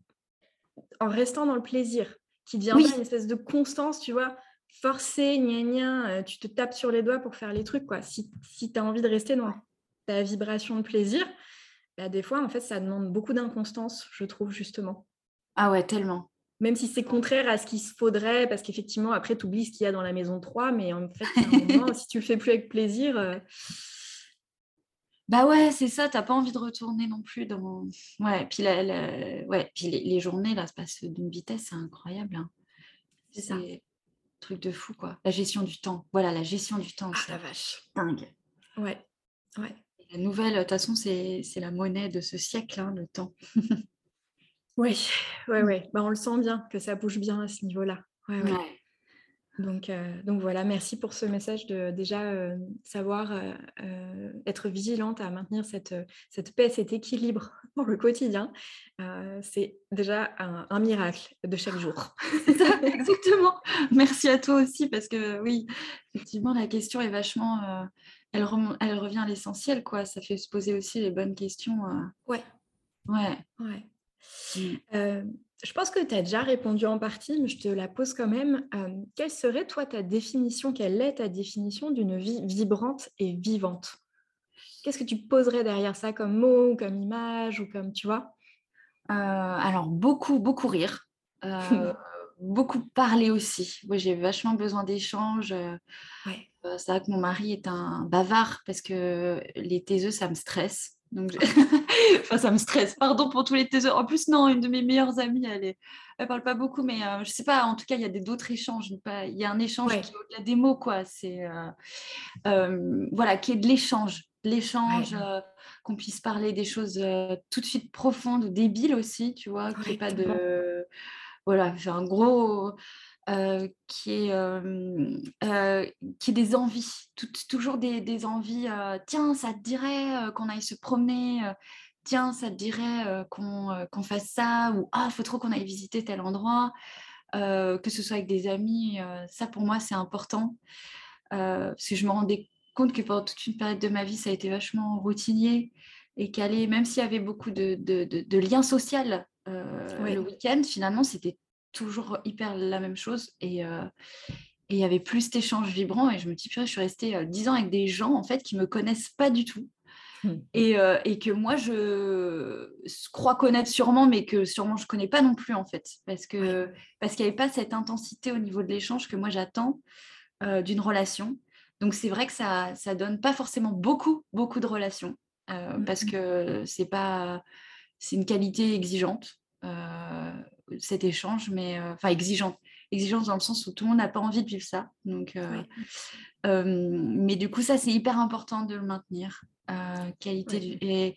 en restant dans le plaisir, qui devient une espèce de constance, tu vois, forcé, gna gna, euh, tu te tapes sur les doigts pour faire les trucs, quoi. Si, si tu as envie de rester dans ta vibration de plaisir, bah, des fois, en fait, ça demande beaucoup d'inconstance, je trouve, justement. Ah ouais, tellement. Même si c'est contraire à ce qu'il se faudrait, parce qu'effectivement, après, tu oublies ce qu'il y a dans la maison 3, mais en fait, si tu le fais plus avec plaisir... Euh, bah ouais, c'est ça, t'as pas envie de retourner non plus dans. Ouais, puis, la, ouais, puis les, journées là se passent d'une vitesse, incroyable. Hein. C'est ça. Truc de fou, quoi. La gestion du temps. Voilà, la gestion du temps. Ah la vache. Dingue. Ouais, ouais. La nouvelle, de toute façon, c'est la monnaie de ce siècle, hein, le temps. oui, ouais, ouais. Bah, on le sent bien que ça bouge bien à ce niveau-là. Ouais, ouais. Donc, euh, donc voilà, merci pour ce message de déjà euh, savoir euh, être vigilante à maintenir cette, cette paix, cet équilibre pour le quotidien. c'est déjà un, miracle de chaque jour. exactement. Merci à toi aussi parce que oui, effectivement, la question est vachement... elle, elle revient à l'essentiel, quoi. Ça fait se poser aussi les bonnes questions. Ouais. Ouais. Ouais. Mmh je pense que tu as déjà répondu en partie, mais je te la pose quand même. Euh, quelle serait, toi, ta définition, quelle est ta définition d'une vie vibrante et vivante? Qu'est-ce que tu poserais derrière ça comme mot, comme image, ou comme, tu vois? Euh, Alors, beaucoup, beaucoup rire. Euh, beaucoup parler aussi. Moi, j'ai vachement besoin d'échanges. Ouais. c'est vrai que mon mari est un bavard parce que les taiseux, ça me stresse. Donc, enfin, ça me stresse. Pardon pour tous les théseurs. En plus, non, une de mes meilleures amies, elle est... elle parle pas beaucoup, mais je euh, je sais pas. En tout cas, il y a d'autres échanges. Il y a un échange qui est au-delà des mots, quoi. C'est euh, euh, voilà, qui est de l'échange, l'échange, qu'on puisse parler des choses tout de suite profondes ou débiles aussi, tu vois, ait pas de voilà, c'est un gros euh, qui, est, euh, qui est des envies, toujours des, des envies. tiens, ça te dirait qu'on aille se promener tiens, ça te dirait qu'on fasse ça, ou ah, faut trop qu'on aille visiter tel endroit, que ce soit avec des amis, ça pour moi c'est important, parce que je me rendais compte que pendant toute une période de ma vie, ça a été vachement routinier et qu'aller, même s'il y avait beaucoup de, de, liens sociaux le week-end, finalement, c'était toujours hyper la même chose. Et, et il y avait plus cet échange vibrant. Et je me dis, je suis restée dix ans avec des gens en fait qui me connaissent pas du tout. Mmh. Et, et, que moi, je crois connaître sûrement, mais que sûrement je connais pas non plus en fait, parce que parce qu'il n'y avait pas cette intensité au niveau de l'échange que moi j'attends d'une relation. Donc c'est vrai que ça ça donne pas forcément beaucoup beaucoup de relations, mmh parce que c'est pas c'est une qualité exigeante cet échange, mais enfin exigeante exigence dans le sens où tout le monde n'a pas envie de vivre ça. Donc, euh, euh, mais du coup, ça, c'est hyper important de le maintenir. Euh, qualité et,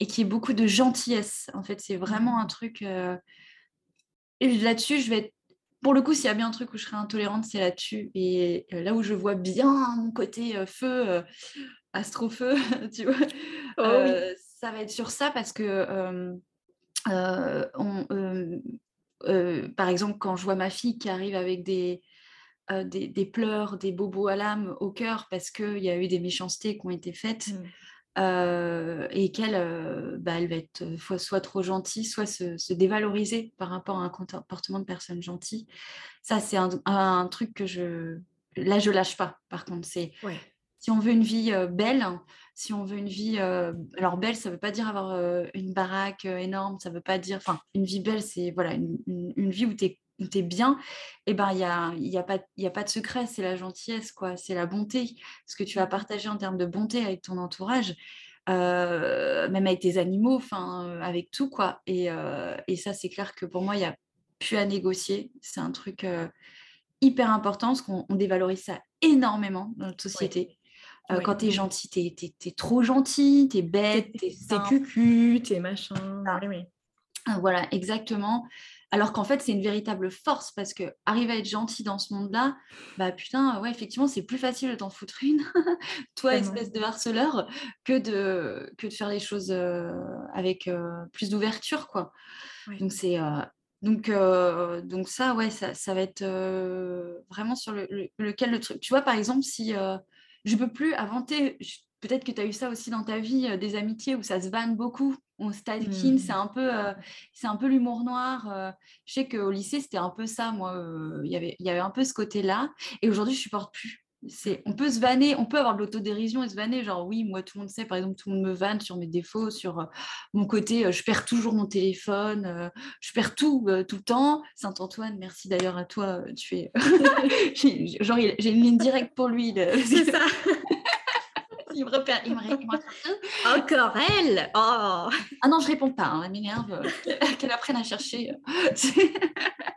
et qu'il y ait beaucoup de gentillesse. En fait, c'est vraiment un truc. Et là-dessus, je vais être pour le coup, s'il y a bien un truc où je serais intolérante, c'est là-dessus. Et là où je vois bien mon côté feu, astro-feu, tu vois, oh ça va être sur ça parce que on, euh, par exemple, quand je vois ma fille qui arrive avec des, euh, des, pleurs, des bobos à l'âme, au cœur, parce qu'il y a eu des méchancetés qui ont été faites, mmh. euh, et qu'elle bah, elle va être soit trop gentille, soit se, dévaloriser par rapport à un comportement de personne gentille. Ça, c'est un, truc que je... Là, je lâche pas, par contre. C'est si on veut une vie belle, si on veut une vie, alors belle, ça ne veut pas dire avoir une baraque énorme, ça ne veut pas dire, enfin, une vie belle, c'est voilà, une, vie où tu es, bien, et eh ben il n'y a, y a, pas, y a pas de secret, c'est la gentillesse, quoi, c'est la bonté, ce que tu vas partager en termes de bonté avec ton entourage. même avec tes animaux, enfin avec tout quoi. Et, et ça c'est clair que pour moi il n'y a plus à négocier. C'est un truc hyper important parce qu'on dévalorise ça énormément dans notre société. Euh, quand tu es gentil, tu es, trop gentil, tu es bête, tu es cucu, tu es machin. Ah. Ah, voilà, exactement. Alors qu'en fait, c'est une véritable force parce que arriver à être gentil dans ce monde-là, bah putain, ouais, effectivement, c'est plus facile de t'en foutre une, toi, espèce de harceleur, que de, que de faire les choses euh, avec euh, plus d'ouverture, quoi. Donc, c'est. donc, donc, ça, ouais, ça, ça va être vraiment sur le, lequel le truc. Tu vois, par exemple, si je peux plus inventer. Peut-être que tu as eu ça aussi dans ta vie, euh, des amitiés où ça se vanne beaucoup. On stalking, c'est mmh. un peu, euh, c'est un peu l'humour noir. Euh. je sais qu'au lycée, c'était un peu ça, moi. Il y avait, il y avait un peu ce côté-là. Et aujourd'hui, je supporte plus on peut se vanner, on peut avoir de l'autodérision et se vanner, genre oui, moi tout le monde sait, par exemple, tout le monde me vanne sur mes défauts, sur euh, mon côté, euh, je perds toujours mon téléphone, euh, je perds tout tout le temps. Saint-Antoine, merci d'ailleurs à toi, tu es, genre j'ai une ligne directe pour lui. C'est ça. il me repère, il me, Encore elle oh. Ah non, je réponds pas, hein, elle m'énerve, qu'elle apprenne à chercher.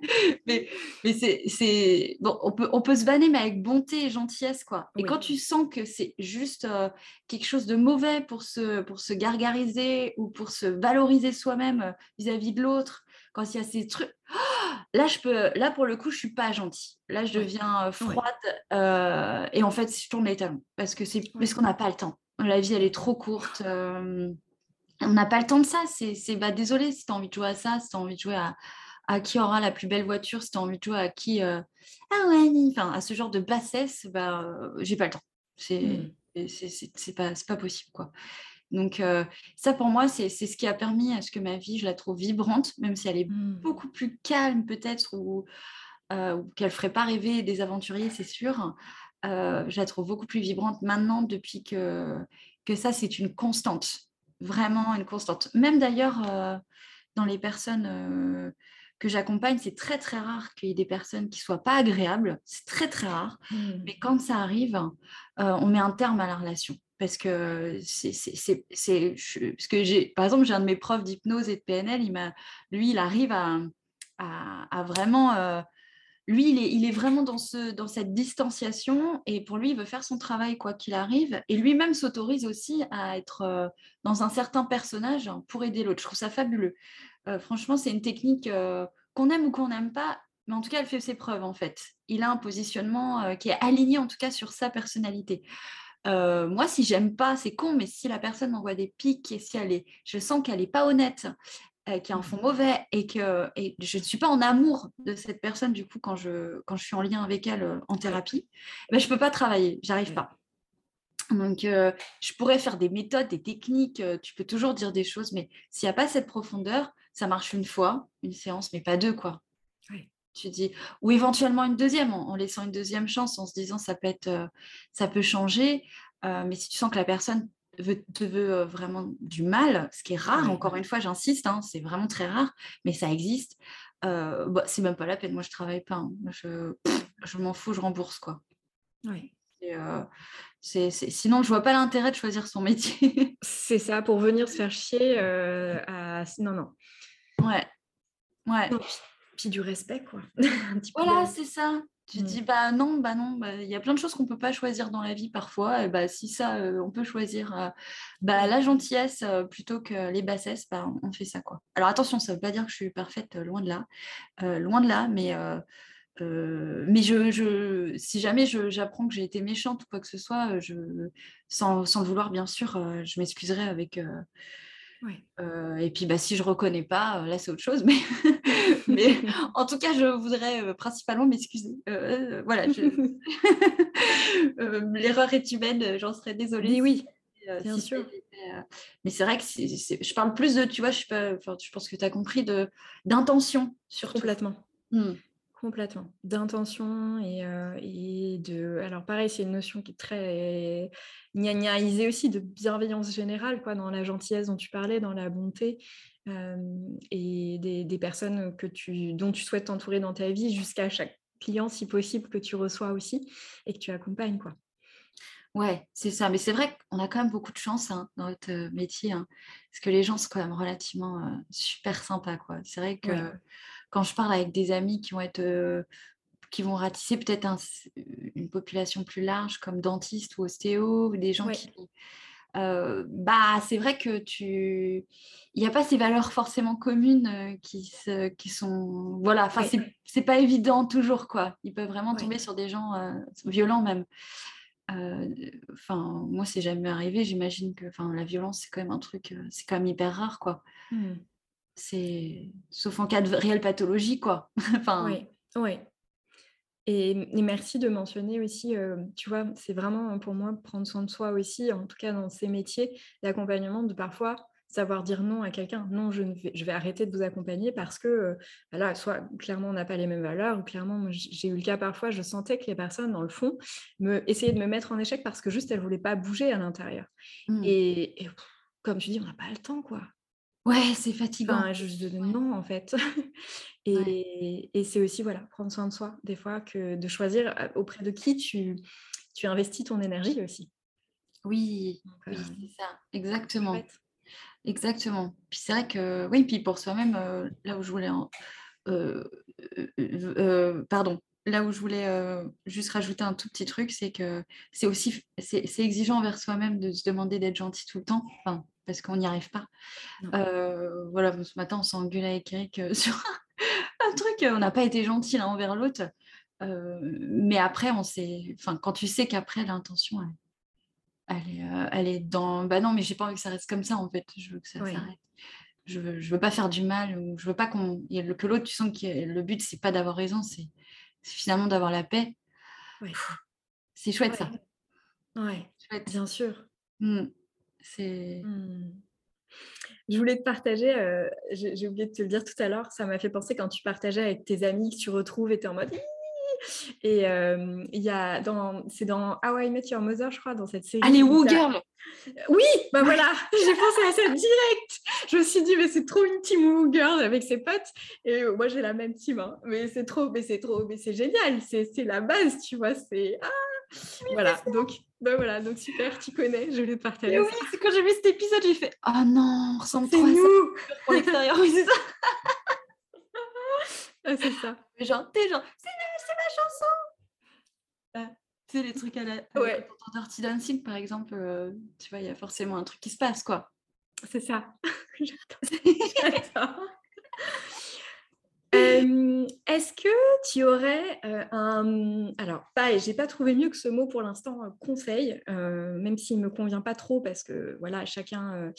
mais mais c'est bon, on peut, on peut se vanner, mais avec bonté et gentillesse, quoi. Et quand tu sens que c'est juste euh, quelque chose de mauvais pour se, pour se gargariser ou pour se valoriser soi-même euh, vis-à-vis de l'autre, quand il y a ces trucs, là, je peux, là, pour le coup, je suis pas gentille. Là, je deviens euh, froide et en fait, je tourne les talons parce que c'est parce qu'on n'a pas le temps. La vie, elle est trop courte. on n'a pas le temps de ça. C'est bah, désolé si tu as envie de jouer à ça, si tu as envie de jouer à, à qui aura la plus belle voiture, si tu as envie de jouer à qui, euh, ah ouais, enfin, à ce genre de bassesse, bah, euh, j'ai pas le temps. C'est mmh. c'est pas, pas possible, quoi. Donc, euh, ça, pour moi, c'est ce qui a permis à ce que ma vie, je la trouve vibrante, même si elle est mmh. beaucoup plus calme, peut-être, ou, ou qu'elle ferait pas rêver des aventuriers, c'est sûr. je la trouve beaucoup plus vibrante maintenant depuis que, que ça, c'est une constante. Vraiment une constante. Même d'ailleurs, dans les personnes que j'accompagne, c'est très très rare qu'il y ait des personnes qui soient pas agréables. C'est très très rare. Mmh. Mais quand ça arrive, euh, on met un terme à la relation. Parce que c'est, parce que j'ai, par exemple, j'ai un de mes profs d'hypnose et de PNL, il m'a, lui, il arrive à, à, vraiment, euh, lui, il est, il est vraiment dans, ce, dans cette distanciation et pour lui, il veut faire son travail quoi qu'il arrive. Et lui-même s'autorise aussi à être euh, dans un certain personnage pour aider l'autre. Je trouve ça fabuleux. Euh, franchement, c'est une technique euh, qu'on aime ou qu'on n'aime pas, mais en tout cas, elle fait ses preuves en fait. Il a un positionnement euh, qui est aligné en tout cas sur sa personnalité. moi, si j'aime pas, c'est con, mais si la personne m'envoie des pics et si elle est, je sens qu'elle n'est pas honnête, qui en fond mauvais et que et je ne suis pas en amour de cette personne du coup quand je, quand je suis en lien avec elle en thérapie, ben, je ne peux pas travailler, j'arrive pas. Donc, je pourrais faire des méthodes, des techniques, tu peux toujours dire des choses, mais s'il n'y a pas cette profondeur, ça marche une fois, une séance, mais pas deux, quoi. Tu dis, ou éventuellement une deuxième, en, laissant une deuxième chance, en se disant ça peut être, ça peut changer. mais si tu sens que la personne te veut vraiment du mal, ce qui est rare, encore une fois, j'insiste, hein, c'est vraiment très rare, mais ça existe. Bah, c'est même pas la peine. Moi, je travaille pas. Hein. Je, je m'en fous, je rembourse quoi. Oui. Sinon, je vois pas l'intérêt de choisir son métier. c'est ça, pour venir se faire chier. à... Non, non. Ouais. Ouais. puis, du respect, quoi. voilà, c'est ça. Tu mmh. dis, bah non, bah non, bah, il y a plein de choses qu'on ne peut pas choisir dans la vie parfois. Et bah, si ça, on peut choisir bah, la gentillesse plutôt que les bassesses, bah, on fait ça. quoi. Alors attention, ça ne veut pas dire que je suis parfaite, loin de là. loin de là, mais, mais je, je, si jamais j'apprends que j'ai été méchante ou quoi que ce soit, je, sans, sans le vouloir, bien sûr, je m'excuserai avec et puis bah, si je reconnais pas, là c'est autre chose. Mais, mais en tout cas, je voudrais principalement m'excuser. voilà, l'erreur est humaine, j'en serais désolée. oui, bien sûr. mais c'est vrai que je parle plus de, tu vois, je, suis pas, je pense que tu as compris, d'intention surtout. Complètement. Mmh. Complètement. D'intention et, et, de. Alors, pareil, c'est une notion qui est très gnagnaisée aussi, de bienveillance générale, quoi, dans la gentillesse dont tu parlais, dans la bonté. et des, des, personnes que tu, dont tu souhaites t'entourer dans ta vie, jusqu'à chaque client, si possible, que tu reçois aussi et que tu accompagnes. Quoi. Ouais, c'est ça. Mais c'est vrai qu'on a quand même beaucoup de chance hein, dans notre métier, hein, parce que les gens sont quand même relativement super sympas. Quoi. C'est vrai que quand je parle avec des amis qui vont être qui vont ratisser peut-être une population plus large comme dentiste ou ostéo ou des gens qui bah c'est vrai que tu il n'y a pas ces valeurs forcément communes qui se... qui sont voilà enfin c'est pas évident toujours quoi. Ils peuvent vraiment tomber sur des gens violents même. Enfin moi c'est jamais arrivé j'imagine que enfin la violence c'est quand même un truc c'est quand même hyper rare quoi. Mmh c'est sauf en cas de réelle pathologie, quoi. enfin... Oui, oui. Et, merci de mentionner aussi, tu vois, c'est vraiment pour moi prendre soin de soi aussi, en tout cas dans ces métiers d'accompagnement, de parfois savoir dire non à quelqu'un. Non, je, vais, je vais arrêter de vous accompagner parce que, voilà, soit clairement on n'a pas les mêmes valeurs, ou clairement, j'ai eu le cas parfois, je sentais que les personnes, dans le fond, me, essayaient de me mettre en échec parce que juste elles ne voulaient pas bouger à l'intérieur. Mmh. Et, et comme tu dis, on n'a pas le temps, quoi. Ouais, c'est fatigant. Enfin, non, en fait. et, et c'est aussi, voilà, prendre soin de soi, des fois, que de choisir auprès de qui tu, tu investis ton énergie aussi. Oui, oui, c'est ça, exactement. Exactement. Puis c'est vrai que, oui, puis pour soi-même, là où je voulais, pardon, là où je voulais juste rajouter un tout petit truc, c'est que c'est aussi, c'est exigeant envers soi-même de se demander d'être gentil tout le temps. Enfin, parce qu'on n'y arrive pas. voilà, ce matin, on s'est engueulé avec Eric sur un truc, on n'a pas été gentil l'un envers l'autre. mais après, on sait, enfin, quand tu sais qu'après l'intention, elle, est, elle est dans, bah non, mais j'ai pas envie que ça reste comme ça en fait. Je veux que ça s'arrête. Je veux, je veux pas faire du mal ou je veux pas qu'on, que l'autre, tu sens que le but c'est pas d'avoir raison, c'est finalement d'avoir la paix. C'est chouette ça. Ouais. Chouette. Bien sûr. Mmh. C'est. Mmh. Je voulais te partager, euh, j'ai oublié de te le dire tout à l'heure, ça m'a fait penser quand tu partageais avec tes amis que tu retrouves et tu es en mode. Et euh, il y a dans, c'est dans How I Met Your Mother, je crois, dans cette série. Allez, Woo Girl Oui, bah voilà, j'ai pensé à ça direct. Je me suis dit, mais c'est trop une team Woo Girl avec ses potes. Et moi, j'ai la même team, hein. mais c'est trop, mais c'est trop, mais c'est génial. C'est la base, tu vois. C'est. Ah voilà, donc, bah voilà, donc super, tu connais, je vais te partager. oui, c'est quand j'ai vu cet épisode, j'ai fait Oh non, on ressemble trop nous. pour l'extérieur, oui, c'est ça. ah, c'est ça. Genre, t'es genre, c'est chanson. Tu sais, les trucs à la. Ouais. Dans Dirty Dancing, par exemple, euh, tu vois, il y a forcément un truc qui se passe, quoi. C'est ça. J'adore. Est-ce que tu aurais un... Alors, pareil, j'ai pas trouvé mieux que ce mot pour l'instant, conseil, même s'il me convient pas trop parce que, voilà, chacun...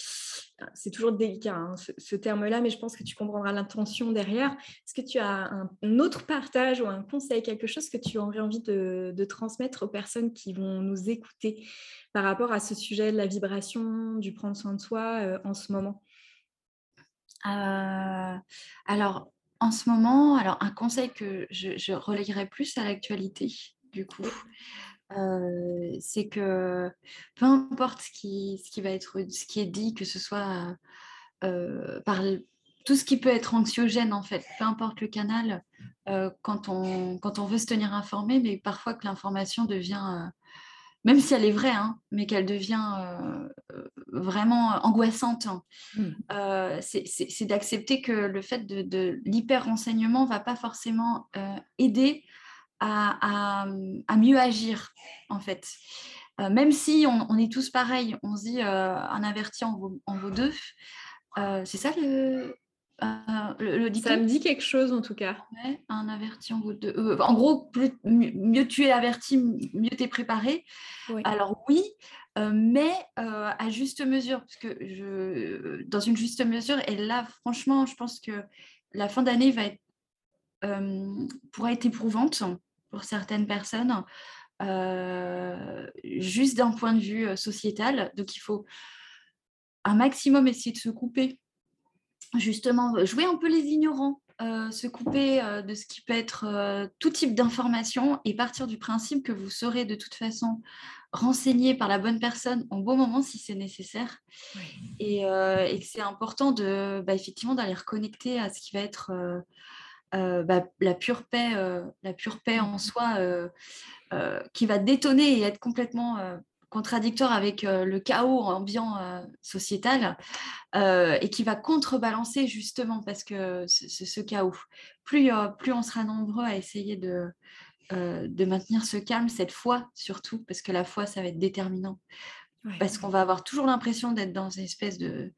c'est toujours délicat, hein, ce, terme-là, mais je pense que tu comprendras l'intention derrière. Est-ce que tu as un, autre partage ou un conseil, quelque chose que tu aurais envie de, de transmettre aux personnes qui vont nous écouter par rapport à ce sujet de la vibration, du prendre soin de soi en ce moment? Alors, en ce moment, alors un conseil que je, je relayerai plus à l'actualité, du coup, c'est que peu importe ce qui, ce qui va être, ce qui est dit, que ce soit par tout ce qui peut être anxiogène en fait, peu importe le canal, quand, on, quand on veut se tenir informé, mais parfois que l'information devient même si elle est vraie, hein, mais qu'elle devient euh, vraiment angoissante, hein. mmh. euh, c'est d'accepter que le fait de, l'hyper-renseignement ne va pas forcément euh, aider à, mieux agir, en fait. même si on, est tous pareils, on se dit un averti en vaut deux. c'est ça le, euh, ça me dit quelque chose en tout cas. un averti en de... Euh, en gros, mieux tu es averti, mieux tu es préparé. Alors oui, euh, mais à juste mesure, parce que je, dans une juste mesure, et là, franchement, je pense que la fin d'année va être, pourra être éprouvante pour certaines personnes, juste d'un point de vue sociétal. Donc il faut un maximum essayer de se couper justement jouer un peu les ignorants, euh, se couper euh, de ce qui peut être euh, tout type d'informations et partir du principe que vous serez de toute façon renseigné par la bonne personne en bon moment si c'est nécessaire. Et, que c'est important de bah, effectivement d'aller reconnecter à ce qui va être bah, la pure paix la pure paix en soi qui va détonner et être complètement contradictoire avec euh, le chaos ambiant euh, sociétal euh, et qui va contrebalancer justement parce que ce, chaos. Plus, plus on sera nombreux à essayer de, de maintenir ce calme, cette foi surtout, parce que la foi, ça va être déterminant. Parce qu'on va avoir toujours l'impression d'être dans une espèce de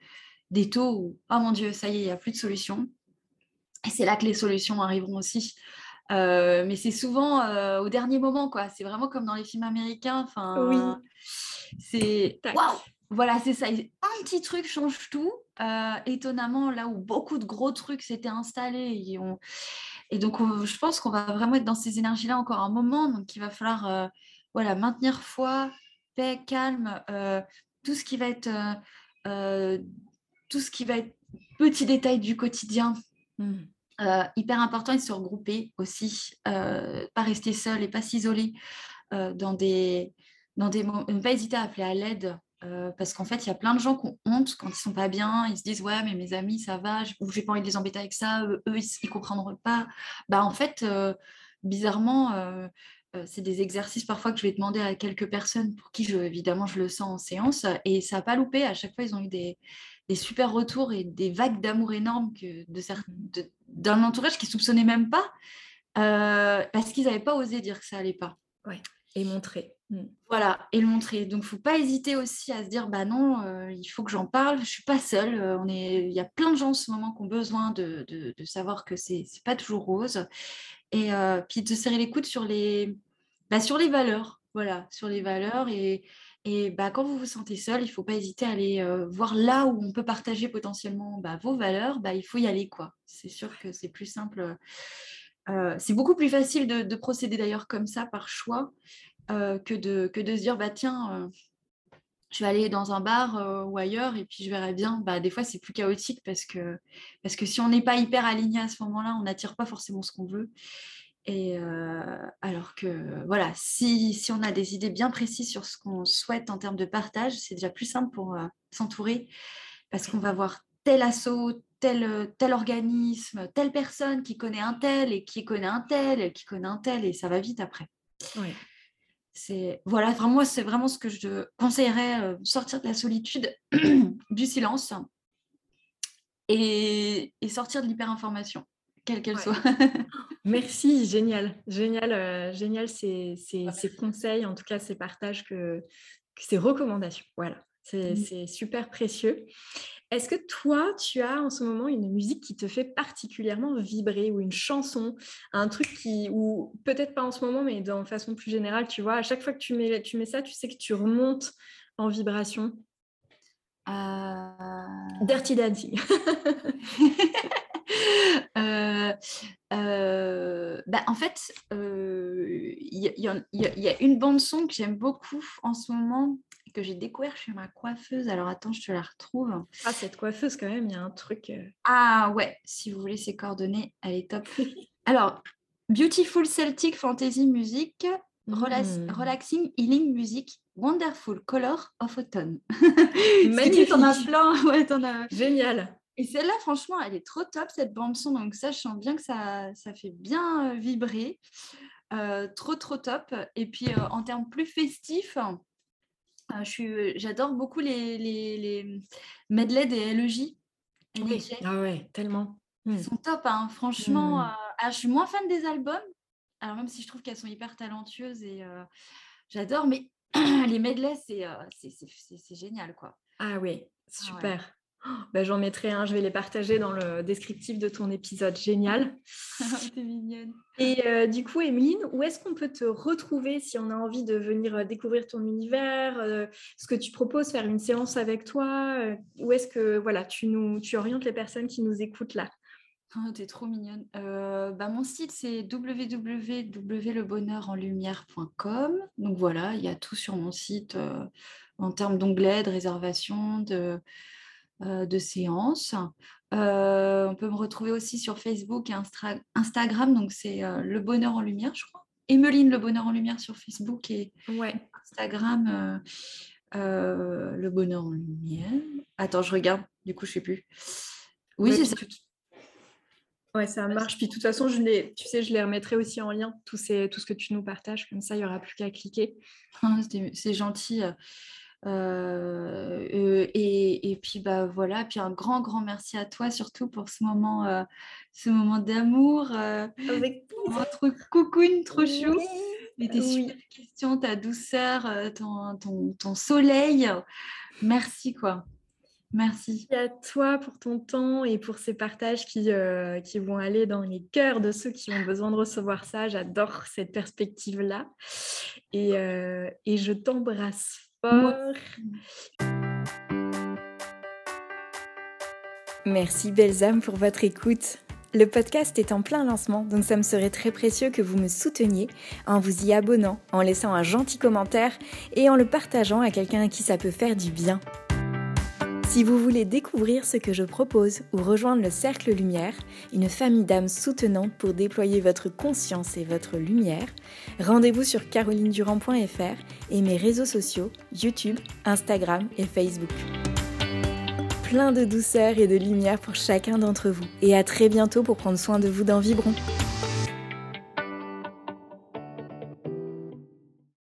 d'étau où, oh mon Dieu, ça y est, il n'y a plus de solution. Et c'est là que les solutions arriveront aussi. Euh, mais c'est souvent euh, au dernier moment, quoi. C'est vraiment comme dans les films américains. Enfin, oui. c'est waouh. Voilà, c'est ça. Un petit truc change tout. Euh, étonnamment, là où beaucoup de gros trucs s'étaient installés, et, on... et donc je pense qu'on va vraiment être dans ces énergies-là encore un moment. Donc il va falloir, voilà, maintenir foi, paix, calme, tout ce qui va être, tout ce qui va être petits détails du quotidien. Mmh. Euh, hyper important et se regrouper aussi, euh, pas rester seul et pas s'isoler euh, dans des dans des ne pas hésiter à appeler à l'aide parce qu'en fait il y a plein de gens qui ont honte quand ils sont pas bien ils se disent ouais mais mes amis ça va ou j'ai pas envie de les embêter avec ça eux, ils, ils, comprendront pas. Bah en fait bizarrement c'est des exercices parfois que je vais demander à quelques personnes pour qui évidemment je le sens en séance et ça n'a pas loupé. À chaque fois ils ont eu des, des super retours et des vagues d'amour énormes que de, d'un entourage qui soupçonnait même pas euh, parce qu'ils n'avaient pas osé dire que ça allait pas. Ouais. Et montrer. Mm. Voilà, et le montrer. Donc, faut pas hésiter aussi à se dire, bah non, euh, il faut que j'en parle. Je suis pas seule. Euh, on est, il y a plein de gens en ce moment qui ont besoin de, de, de savoir que c'est, c'est pas toujours rose. Et puis de serrer les coudes sur les, bah, sur les valeurs. Voilà, sur les valeurs et et bah, quand vous vous sentez seul, il ne faut pas hésiter à aller voir là où on peut partager potentiellement bah, vos valeurs. Bah, il faut y aller. quoi. C'est sûr que c'est plus simple. c'est beaucoup plus facile de, procéder d'ailleurs comme ça par choix que, de, que de se dire bah, tiens, je vais aller dans un bar ou ailleurs et puis je verrai bien. Bah, des fois, c'est plus chaotique parce que, parce que si on n'est pas hyper aligné à ce moment-là, on n'attire pas forcément ce qu'on veut. Et alors que, voilà, si, si, on a des idées bien précises sur ce qu'on souhaite en termes de partage, c'est déjà plus simple pour s'entourer parce qu'on va voir tel assaut, tel, tel organisme, telle personne qui connaît un tel et qui connaît un tel, qui connaît un tel, et ça va vite après. Oui. C'est voilà, vraiment, moi, c'est vraiment ce que je conseillerais, sortir de la solitude, du silence et, et sortir de l'hyperinformation quelle qu'elle soit. Merci, génial, génial, euh, génial ces, conseils, en tout cas ces partages, que, ces recommandations. Voilà, c'est super précieux. Est-ce que toi, tu as en ce moment une musique qui te fait particulièrement vibrer ou une chanson, un truc qui, ou peut-être pas en ce moment, mais de façon plus générale, tu vois, à chaque fois que tu mets, tu mets ça, tu sais que tu remontes en vibration? Euh... Dirty Dancing. Euh, euh, bah, en fait, il euh, y, a une bande son que j'aime beaucoup en ce moment que j'ai découvert chez ma coiffeuse. Alors attends, je te la retrouve. Ah, cette coiffeuse, quand même, il y a un truc. Ah ouais, si vous voulez ses coordonnées, elle est top. Alors, Beautiful Celtic Fantasy Music, hmm. Relaxing Healing Music, Wonderful Color of Autumn. Magnifique. t'en as plein. Ouais, as... Génial. Et celle-là, franchement, elle est trop top, cette bande-son. Donc ça, je sens bien que ça, ça fait bien euh, vibrer. Euh, trop, trop top. Et puis, euh, en termes plus festifs, j'adore beaucoup les, les, les medley des LEJ. Ah ouais, tellement. Ils hmm. sont top, hein. franchement. Hmm. je suis moins fan des albums. Alors, même si je trouve qu'elles sont hyper talentueuses et j'adore, mais les medley, c'est génial, quoi. Ah oui, ah super. Bah, j'en mettrai un, je vais les partager dans le descriptif de ton épisode. Génial. T'es mignonne. Et euh, du coup, Emeline, où est-ce qu'on peut te retrouver si on a envie de venir euh, découvrir ton univers, euh, ce que tu proposes, faire une séance avec toi Où est-ce que voilà, tu, nous, tu orientes les personnes qui nous écoutent là? Oh, T'es trop mignonne. bah, mon site, c'est www.lebonheurenlumière.com. Donc voilà, il y a tout sur mon site en termes d'onglets, de réservation, de de séances. Euh, on peut me retrouver aussi sur Facebook et Instagram, donc c'est euh, Le Bonheur en Lumière, je crois. Emeline Le Bonheur en Lumière sur Facebook et Instagram Le Bonheur en Lumière. Attends, je regarde, du coup, je ne sais plus. Oui, c'est ça. Ouais, ça marche. Puis de toute façon, je les, tu sais, je les remettrai aussi en lien, tout, ces, tout ce que tu nous partages. Comme ça, il n'y aura plus qu'à cliquer. Ah, c'est gentil. Euh, euh, et, et, puis bah voilà, puis un grand grand merci à toi surtout pour ce moment, euh, ce moment d'amour avec votre trop chou. Et tes super questions, ta douceur, ton, ton, ton, soleil. Merci quoi. Merci. Merci à toi pour ton temps et pour ces partages qui, qui vont aller dans les cœurs de ceux qui ont besoin de recevoir ça. J'adore cette perspective-là. Et, et je t'embrasse Merci belles âmes pour votre écoute. Le podcast est en plein lancement, donc ça me serait très précieux que vous me souteniez en vous y abonnant, en laissant un gentil commentaire et en le partageant à quelqu'un à qui ça peut faire du bien. Si vous voulez découvrir ce que je propose ou rejoindre le Cercle Lumière, une famille d'âmes soutenantes pour déployer votre conscience et votre lumière, rendez-vous sur carolinedurand.fr et mes réseaux sociaux YouTube, Instagram et Facebook. Plein de douceur et de lumière pour chacun d'entre vous et à très bientôt pour prendre soin de vous dans Vibron.